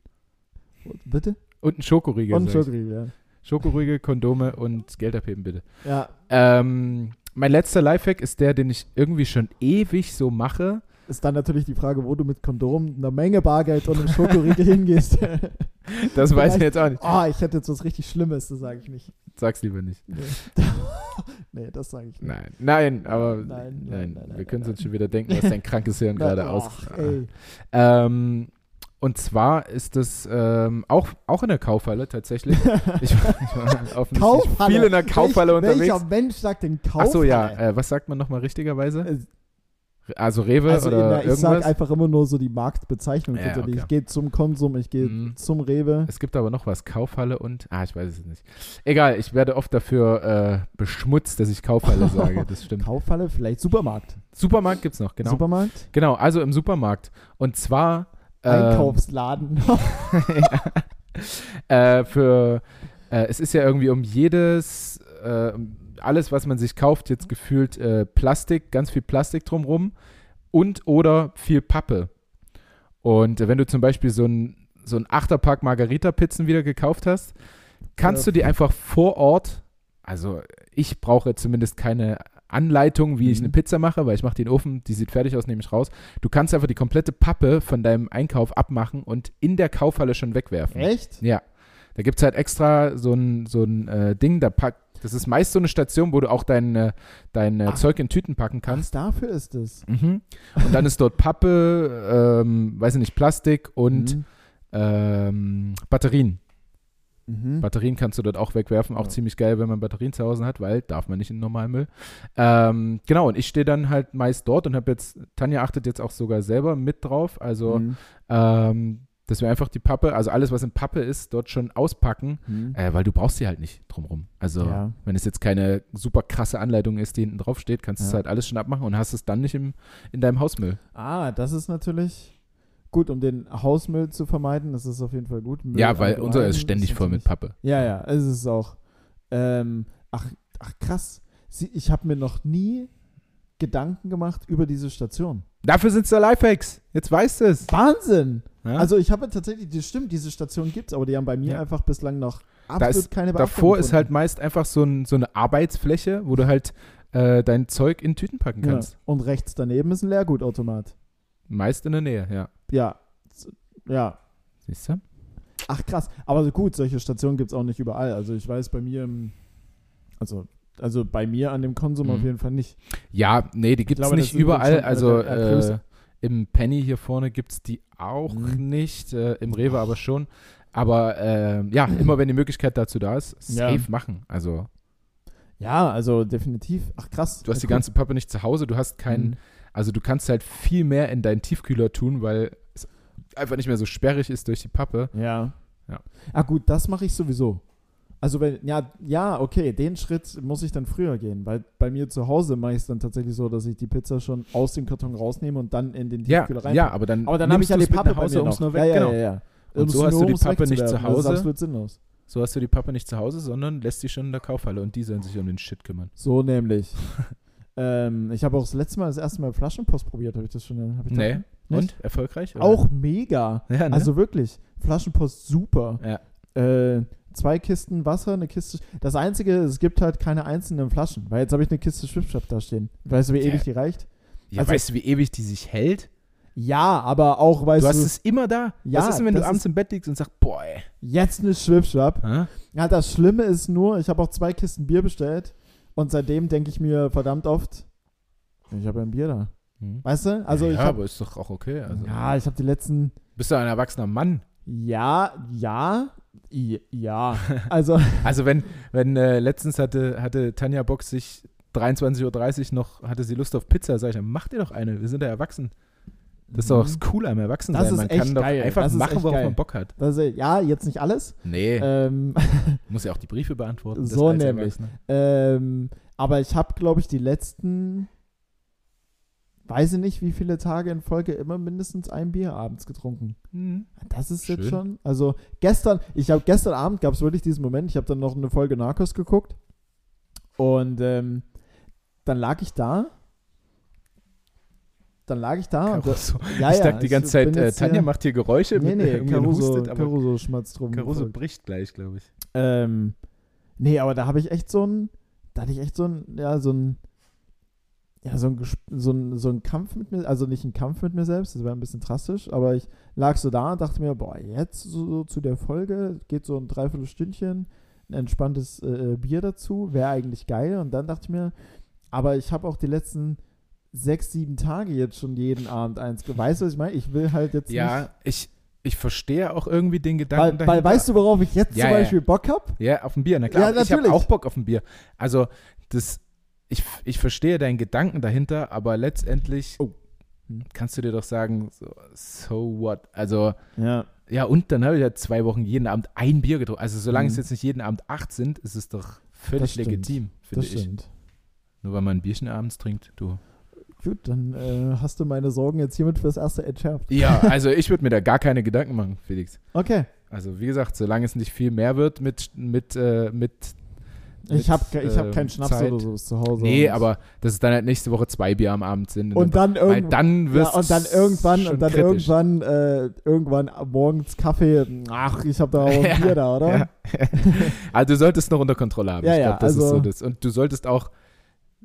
A: bitte?
B: Und ein Schokoriegel.
A: und
B: ich.
A: Schokoriegel, ja.
B: Schokoriegel, Kondome und Geld abheben, bitte.
A: Ja,
B: Ähm, mein letzter Lifehack ist der, den ich irgendwie schon ewig so mache.
A: Ist dann natürlich die Frage, wo du mit Kondom, einer Menge Bargeld und einem Schokoriegel <laughs> hingehst.
B: Das weiß ich jetzt auch nicht.
A: Oh, ich hätte jetzt was richtig Schlimmes, das sage ich nicht.
B: Sag's lieber nicht.
A: Nee, <laughs> nee das sage ich nicht.
B: Nein, nein, aber
A: Nein,
B: nein,
A: nein, nein,
B: wir können uns schon wieder denken, was dein krankes Hirn <laughs> gerade aus. Ähm, und zwar ist das ähm, auch, auch in der Kaufhalle tatsächlich. Ich, ich war offensichtlich
A: Kaufhalle.
B: viel in der Kaufhalle
A: Welch,
B: unterwegs.
A: Welcher Mensch sagt denn Kaufhalle?
B: Achso, ja, äh, was sagt man nochmal richtigerweise? Also Rewe
A: Also
B: oder
A: der, ich sage
B: irgendwas?
A: einfach immer nur so die Marktbezeichnung.
B: Ja, okay.
A: Ich gehe zum Konsum, ich gehe
B: Mhm.
A: zum Rewe.
B: Es gibt aber noch was, Kaufhalle und, ah, ich weiß es nicht. Egal, ich werde oft dafür äh, beschmutzt, dass ich Kaufhalle sage, das <laughs> stimmt.
A: Kaufhalle, vielleicht Supermarkt.
B: Supermarkt gibt's noch, genau.
A: Supermarkt,
B: Genau, also im Supermarkt. Und zwar ähm,
A: Einkaufsladen. <laughs>
B: äh, für, äh, es ist ja irgendwie um jedes, äh, alles, was man sich kauft, jetzt gefühlt äh, Plastik, ganz viel Plastik drumrum und oder viel Pappe. Und äh, wenn du zum Beispiel so ein, so ein Achterpack Margarita-Pizzen wieder gekauft hast, kannst
A: Ja.
B: du die einfach vor Ort, also ich brauche zumindest keine Anleitung, wie ich
A: Mhm.
B: eine Pizza mache, weil ich mache den Ofen, die sieht fertig aus, nehme ich raus. Du kannst einfach die komplette Pappe von deinem Einkauf abmachen und in der Kaufhalle schon wegwerfen.
A: Echt?
B: Ja. Da gibt es halt extra so ein, so ein äh, Ding, da packt, das ist meist so eine Station, wo du auch dein, dein
A: Ach.
B: Zeug in Tüten packen
A: Ach,
B: kannst.
A: dafür ist es.
B: Mhm. Und dann ist dort Pappe, ähm, weiß ich nicht, Plastik und
A: Mhm.
B: ähm, Batterien.
A: Mhm.
B: Batterien kannst du dort auch wegwerfen. Auch
A: Ja.
B: ziemlich geil, wenn man Batterien zu Hause hat, weil darf man nicht in Normalmüll. Ähm, genau, und ich stehe dann halt meist dort und habe jetzt, Tanja achtet jetzt auch sogar selber mit drauf. Also,
A: Mhm.
B: ähm, dass wir einfach die Pappe, also alles, was in Pappe ist, dort schon auspacken,
A: Mhm.
B: äh, weil du brauchst sie halt nicht drumrum. Also,
A: Ja.
B: wenn es jetzt keine super krasse Anleitung ist, die hinten drauf steht, kannst du es halt alles schon abmachen und hast es dann nicht im, in deinem Hausmüll.
A: Ah, das ist natürlich gut, um den Hausmüll zu vermeiden. Das ist auf jeden Fall gut. Müll
B: ja, weil unser ist ständig voll mit Pappe.
A: Ja, ja, es ist auch. Ähm, ach, ach, krass. Sie, ich habe mir noch nie Gedanken gemacht über diese Station.
B: Dafür sind es da Lifehacks. Jetzt weißt du es.
A: Wahnsinn!
B: Ja?
A: Also ich habe tatsächlich, das stimmt, diese Station gibt es, aber die haben bei mir
B: Ja.
A: einfach bislang noch
B: Da
A: absolut
B: ist,
A: keine Beachtung
B: davor ist halt
A: gefunden.
B: meist einfach so, ein, so eine Arbeitsfläche, wo du halt äh, dein Zeug in Tüten packen
A: ja.
B: kannst.
A: Und rechts daneben ist ein Leergutautomat.
B: Meist in der Nähe, ja.
A: Ja. Ja.
B: Siehst du?
A: Ach krass. Aber gut, solche Stationen gibt es auch nicht überall. Also ich weiß bei mir also, also bei mir an dem Konsum
B: Mhm.
A: auf jeden Fall nicht.
B: Ja, nee, die gibt es nicht überall.
A: äh,
B: Also
A: äh,
B: äh, im Penny hier vorne gibt es die auch
A: Mhm.
B: nicht, äh, im Rewe aber schon. Aber ähm, ja, immer wenn die Möglichkeit dazu da ist,
A: Ja.
B: safe machen. Also
A: Ja, also definitiv. Ach krass.
B: du hast die
A: Ja, cool.
B: ganze Pappe nicht zu Hause, du hast keinen,
A: Mhm.
B: also du kannst halt viel mehr in deinen Tiefkühler tun, weil es einfach nicht mehr so sperrig ist durch die Pappe.
A: Ja.
B: Ja.
A: Ah gut, das mache ich sowieso. Also wenn, ja, ja, okay, den Schritt muss ich dann früher gehen, weil bei mir zu Hause mache ich es dann tatsächlich so, dass ich die Pizza schon aus dem Karton rausnehme und dann in den
B: Ja,
A: Tiefkühler rein.
B: ja, aber dann,
A: aber dann habe ich ja die Pappe
B: Hause,
A: bei mir noch.
B: nur weg,
A: ja, ja,
B: genau.
A: ja, ja.
B: Und so hast du die Pappe nicht zu
A: Das
B: Hause.
A: ist absolut sinnlos.
B: So hast du die Pappe nicht zu Hause, sondern lässt sie schon in der Kaufhalle und die sollen sich um den Shit kümmern.
A: So nämlich. <laughs> ähm, ich habe auch das letzte Mal, das erste Mal Flaschenpost probiert. Habe ich das schon? Hab ich
B: Nee.
A: das nicht?
B: Und? Erfolgreich? oder?
A: Auch mega.
B: Ja, ne?
A: Also wirklich. Flaschenpost super.
B: ja.
A: Äh, zwei Kisten Wasser, eine Kiste. Das Einzige, es gibt halt keine einzelnen Flaschen, weil jetzt habe ich eine Kiste Schwippschwapp da stehen. Weißt du, wie
B: Ja.
A: ewig die reicht?
B: ja
A: also-
B: weißt du, wie ewig die sich hält?
A: Ja, aber auch, weißt
B: du
A: du,
B: hast es immer da.
A: Ja,
B: Was ist denn, wenn du abends im Bett liegst und sagst, boah, ey.
A: jetzt eine Schwippschwapp.
B: Hä?
A: Ja, das Schlimme ist nur, ich habe auch zwei Kisten Bier bestellt und seitdem denke ich mir verdammt oft, ich habe ja ein Bier da.
B: Hm.
A: Weißt du? Also
B: ja,
A: ich habe
B: aber ist doch auch okay. Also,
A: ja, ich habe die letzten
B: Bist du ein erwachsener Mann?
A: ja, ja, ja. <laughs> Also <laughs>
B: Also wenn, wenn äh, letztens hatte, hatte Tanja Box sich 23.30 Uhr noch, hatte sie Lust auf Pizza, sag ich, dann mach dir doch eine, wir sind ja erwachsen. Das ist doch das Coole am Erwachsensein.
A: Das ist
B: Man
A: echt
B: kann doch
A: geil.
B: einfach machen, worauf
A: geil.
B: man Bock hat.
A: Ist- ja, jetzt nicht alles.
B: Nee,
A: Ähm, <laughs>
B: muss ja auch die Briefe beantworten.
A: So nämlich. Ähm, aber ich habe, glaube ich, die letzten, weiß ich nicht, wie viele Tage in Folge immer mindestens ein Bier abends getrunken.
B: Mhm.
A: Das ist jetzt
B: Schön.
A: schon, also gestern, ich habe gestern Abend gab es wirklich diesen Moment, ich habe dann noch eine Folge Narcos geguckt und ähm, dann lag ich da, dann lag ich da und,
B: Caruso.
A: ja,
B: ich
A: ja,
B: dachte die ganze Zeit, äh,
A: jetzt
B: Tanja
A: hier-
B: macht hier Geräusche,
A: nee,
B: mit
A: nee,
B: irgendwie
A: Caruso,
B: hustet, aber
A: Caruso schmatzt rum.
B: Caruso bricht gleich, glaube ich.
A: Ähm, nee, aber da habe ich echt so ein, da hatte ich echt so ein, ja, so ein, ja, so ein, so ein, so ein Kampf mit mir, also nicht ein Kampf mit mir selbst, das war ein bisschen drastisch, aber ich lag so da und dachte mir, boah, jetzt so, so zu der Folge, geht so ein Dreiviertelstündchen, ein entspanntes äh, Bier dazu, wäre eigentlich geil und dann dachte ich mir, aber ich habe auch die letzten sechs, sieben Tage jetzt schon jeden Abend eins, weißt du, was ich meine? Ich will halt jetzt nicht,
B: Ja, ich, ich verstehe auch irgendwie den
A: weil,
B: Gedanken
A: weil
B: dahinter.
A: weißt du, worauf ich jetzt
B: Ja,
A: zum
B: ja.
A: Beispiel Bock habe?
B: Ja, auf ein Bier, na klar.
A: Ja,
B: ich habe
A: natürlich.
B: auch Bock auf ein Bier. Also, das, ich, ich verstehe deinen Gedanken dahinter, aber letztendlich
A: Oh.
B: Kannst du dir doch sagen, so, so what? Also,
A: Ja.
B: ja, und dann habe ich ja zwei Wochen jeden Abend ein Bier getrunken. Also, solange es
A: Mhm.
B: jetzt nicht jeden Abend acht sind, ist es doch völlig legitim, finde
A: Das
B: ich.
A: stimmt.
B: Nur weil man ein Bierchen abends trinkt, du.
A: Gut, dann äh, hast du meine Sorgen jetzt hiermit fürs erste entschärft.
B: Ja, also ich würde mir da gar keine Gedanken machen, Felix.
A: Okay.
B: Also, wie gesagt, solange es nicht viel mehr wird mit, mit, äh, mit
A: Ich habe ich hab
B: ähm,
A: keinen Schnaps
B: Zeit.
A: oder so zu Hause.
B: Nee, aber dass es dann halt nächste Woche zwei Bier am Abend sind.
A: Und dann
B: weil
A: irgendwann.
B: dann
A: Ja, und dann irgendwann, und dann
B: kritisch.
A: irgendwann, äh, irgendwann morgens Kaffee. Ach, ich habe da auch ein <laughs>
B: Ja,
A: Bier da, oder?
B: Ja. <laughs> also du solltest noch unter Kontrolle haben.
A: Ja,
B: ich
A: ja,
B: glaube, das ist
A: also-
B: so das. Und du solltest auch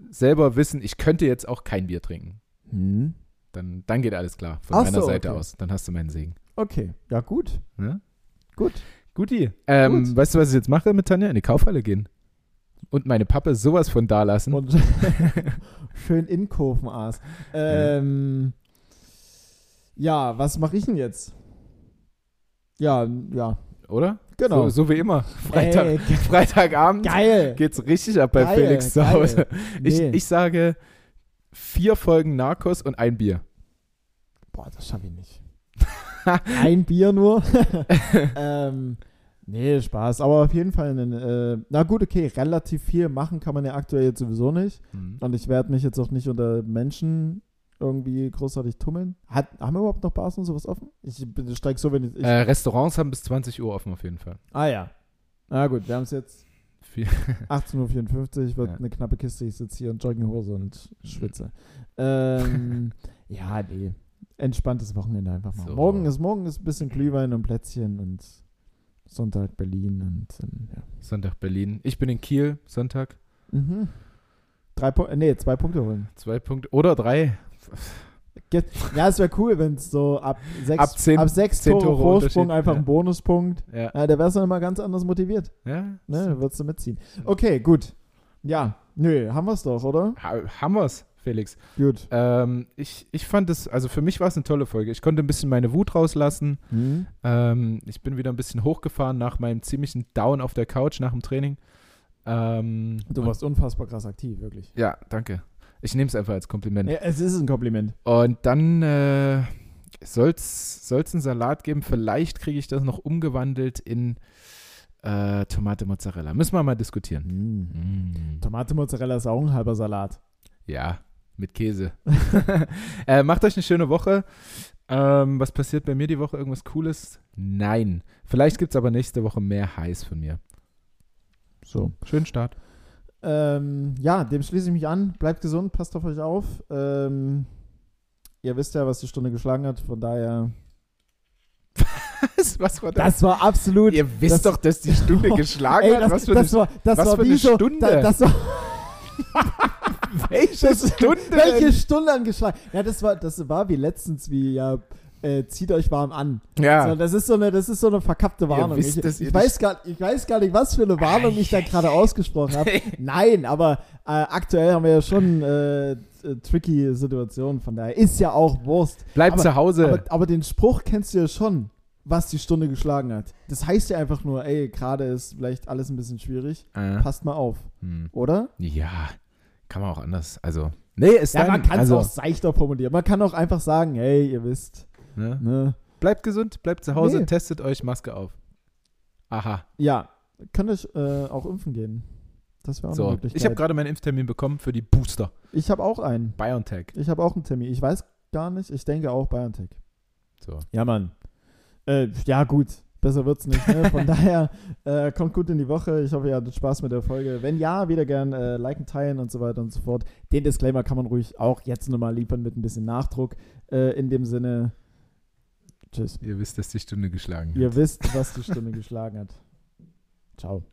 B: selber wissen, ich könnte jetzt auch kein Bier trinken.
A: Hm.
B: Dann, dann geht alles klar von
A: Ach
B: meiner
A: so,
B: Seite
A: okay.
B: aus. Dann hast du meinen Segen.
A: Okay, ja gut.
B: Ne?
A: Gut.
B: Guti. Ähm,
A: Gut.
B: Weißt du, was ich jetzt mache mit Tanja? In die Kaufhalle gehen. Und meine Pappe sowas von da lassen.
A: Und <laughs> schön in Kurvenaas. Ähm, ja, was mache ich denn jetzt? Ja, ja,
B: oder?
A: genau.
B: So, so wie immer. Freitag,
A: Ey, ge-
B: Freitagabend
A: geil.
B: geht's richtig ab bei
A: Geil,
B: Felix zu. Hause. Ich,
A: Nee.
B: ich sage vier Folgen Narcos und ein Bier.
A: Boah, das schaffe ich nicht. <laughs> Ein Bier nur. <laughs> ähm, nee, Spaß. Aber auf jeden Fall, einen, äh, na gut, okay, relativ viel machen kann man ja aktuell jetzt sowieso nicht. Und ich werde mich jetzt auch nicht unter Menschen irgendwie großartig tummeln. Hat, haben wir überhaupt noch Bars und sowas offen? Ich steige so, ich
B: Äh, Restaurants haben bis 20 Uhr offen auf jeden Fall.
A: ah ja. Na gut, wir haben es jetzt
B: Viel- <laughs>
A: 18.54 Uhr, wird
B: Ja.
A: eine knappe Kiste. Ich sitze hier in Jogginghose und schwitze. ähm, <laughs> ja, nee. Entspanntes Wochenende einfach mal.
B: So.
A: Morgen ist morgen ist ein bisschen Glühwein und Plätzchen und Sonntag Berlin und ähm, ja.
B: Sonntag Berlin. Ich bin in Kiel, Sonntag.
A: Mhm. Drei Pu nee, zwei Punkte holen.
B: Zwei Punkte oder drei.
A: Ja, es wäre cool, wenn es so ab sechs,
B: Ab zehn-
A: ab sechs
B: zehn
A: Tore,
B: Tore
A: Vorsprung einfach
B: ja.
A: ein Bonuspunkt.
B: Ja.
A: Ja, der wärst du dann mal ganz anders motiviert.
B: ja.
A: Ne, da würdest du mitziehen. Okay, gut. Ja, nö, haben wir es doch, oder?
B: Ha haben wir's, Felix.
A: Gut.
B: Ähm, ich, ich fand es, also für mich war es eine tolle Folge. Ich konnte ein bisschen meine Wut rauslassen.
A: Hm?
B: Ähm, ich bin wieder ein bisschen hochgefahren nach meinem ziemlichen Down auf der Couch nach dem Training. Ähm,
A: Du warst unfassbar krass aktiv, wirklich.
B: Ja, danke. Ich nehme es einfach als Kompliment.
A: Ja, es ist ein Kompliment.
B: Und dann äh, soll es einen Salat geben. Vielleicht kriege ich das noch umgewandelt in äh, Tomate Mozzarella. Müssen wir mal diskutieren. Mm.
A: Tomate Mozzarella ist auch ein halber Salat.
B: Ja, mit Käse. <laughs> äh, macht euch eine schöne Woche. Ähm, was passiert bei mir die Woche? Irgendwas Cooles? Nein. Vielleicht gibt es aber nächste Woche mehr Heiß von mir.
A: So.
B: Schönen Start.
A: Ähm, ja, dem schließe ich mich an. Bleibt gesund, passt auf euch auf. Ähm, ihr wisst ja, was die Stunde geschlagen hat, von daher.
B: Was, was war das?
A: Das war absolut.
B: Ihr wisst
A: das-
B: doch, dass die Stunde <laughs> geschlagen
A: Ey,
B: hat.
A: das,
B: Was für
A: das
B: eine,
A: war, das
B: was
A: war
B: für
A: wie
B: eine
A: so,
B: Stunde?
A: Da, das war, <laughs> <laughs>
B: welche
A: das-
B: Stunde
A: welche
B: denn?
A: Stunde angeschlagen? Ja, das war, das war wie letztens, wie ja, äh, zieht euch warm an.
B: Ja.
A: So, das ist so eine, das ist so eine verkappte Warnung.
B: wisst,
A: ich, ich, weiß gar, ich weiß gar nicht, was für eine Warnung ich da gerade ausgesprochen habe. <laughs> Nein, aber äh, aktuell haben wir ja schon äh, äh, tricky Situationen, von daher ist ja auch Wurst.
B: Bleib
A: aber,
B: zu Hause.
A: Aber, aber den Spruch kennst du ja schon, was die Stunde geschlagen hat. Das heißt ja einfach nur, ey, gerade ist vielleicht alles ein bisschen schwierig.
B: äh,
A: Passt mal auf,
B: hm.
A: oder?
B: Ja, kann man auch anders. Also, nee, ist
A: Ja, man kann es
B: also,
A: auch seichter formulieren. Man kann auch einfach sagen, hey, ihr wisst,
B: ne?
A: ne?
B: Bleibt gesund, bleibt zu Hause,
A: Nee.
B: testet euch Maske auf. Aha.
A: Ja, könnt euch äh, auch impfen gehen. Das wäre auch eine
B: So,
A: Möglichkeit.
B: ich habe gerade meinen Impftermin bekommen für die Booster.
A: Ich habe auch einen.
B: BioNTech.
A: Ich habe auch einen Termin. Ich weiß gar nicht. Ich denke auch BioNTech.
B: So.
A: Ja, Mann. Äh, ja, gut. Besser wird's nicht. Ne? Von <laughs> daher, äh, kommt gut in die Woche. Ich hoffe, ihr hattet Spaß mit der Folge. Wenn ja, wieder gern äh, liken, teilen und so weiter und so fort. Den Disclaimer kann man ruhig auch jetzt nochmal liefern mit ein bisschen Nachdruck. Äh, in dem Sinne, tschüss.
B: Ihr wisst, dass die Stunde geschlagen
A: Ihr
B: hat.
A: wisst, was die Stunde geschlagen hat. Ciao.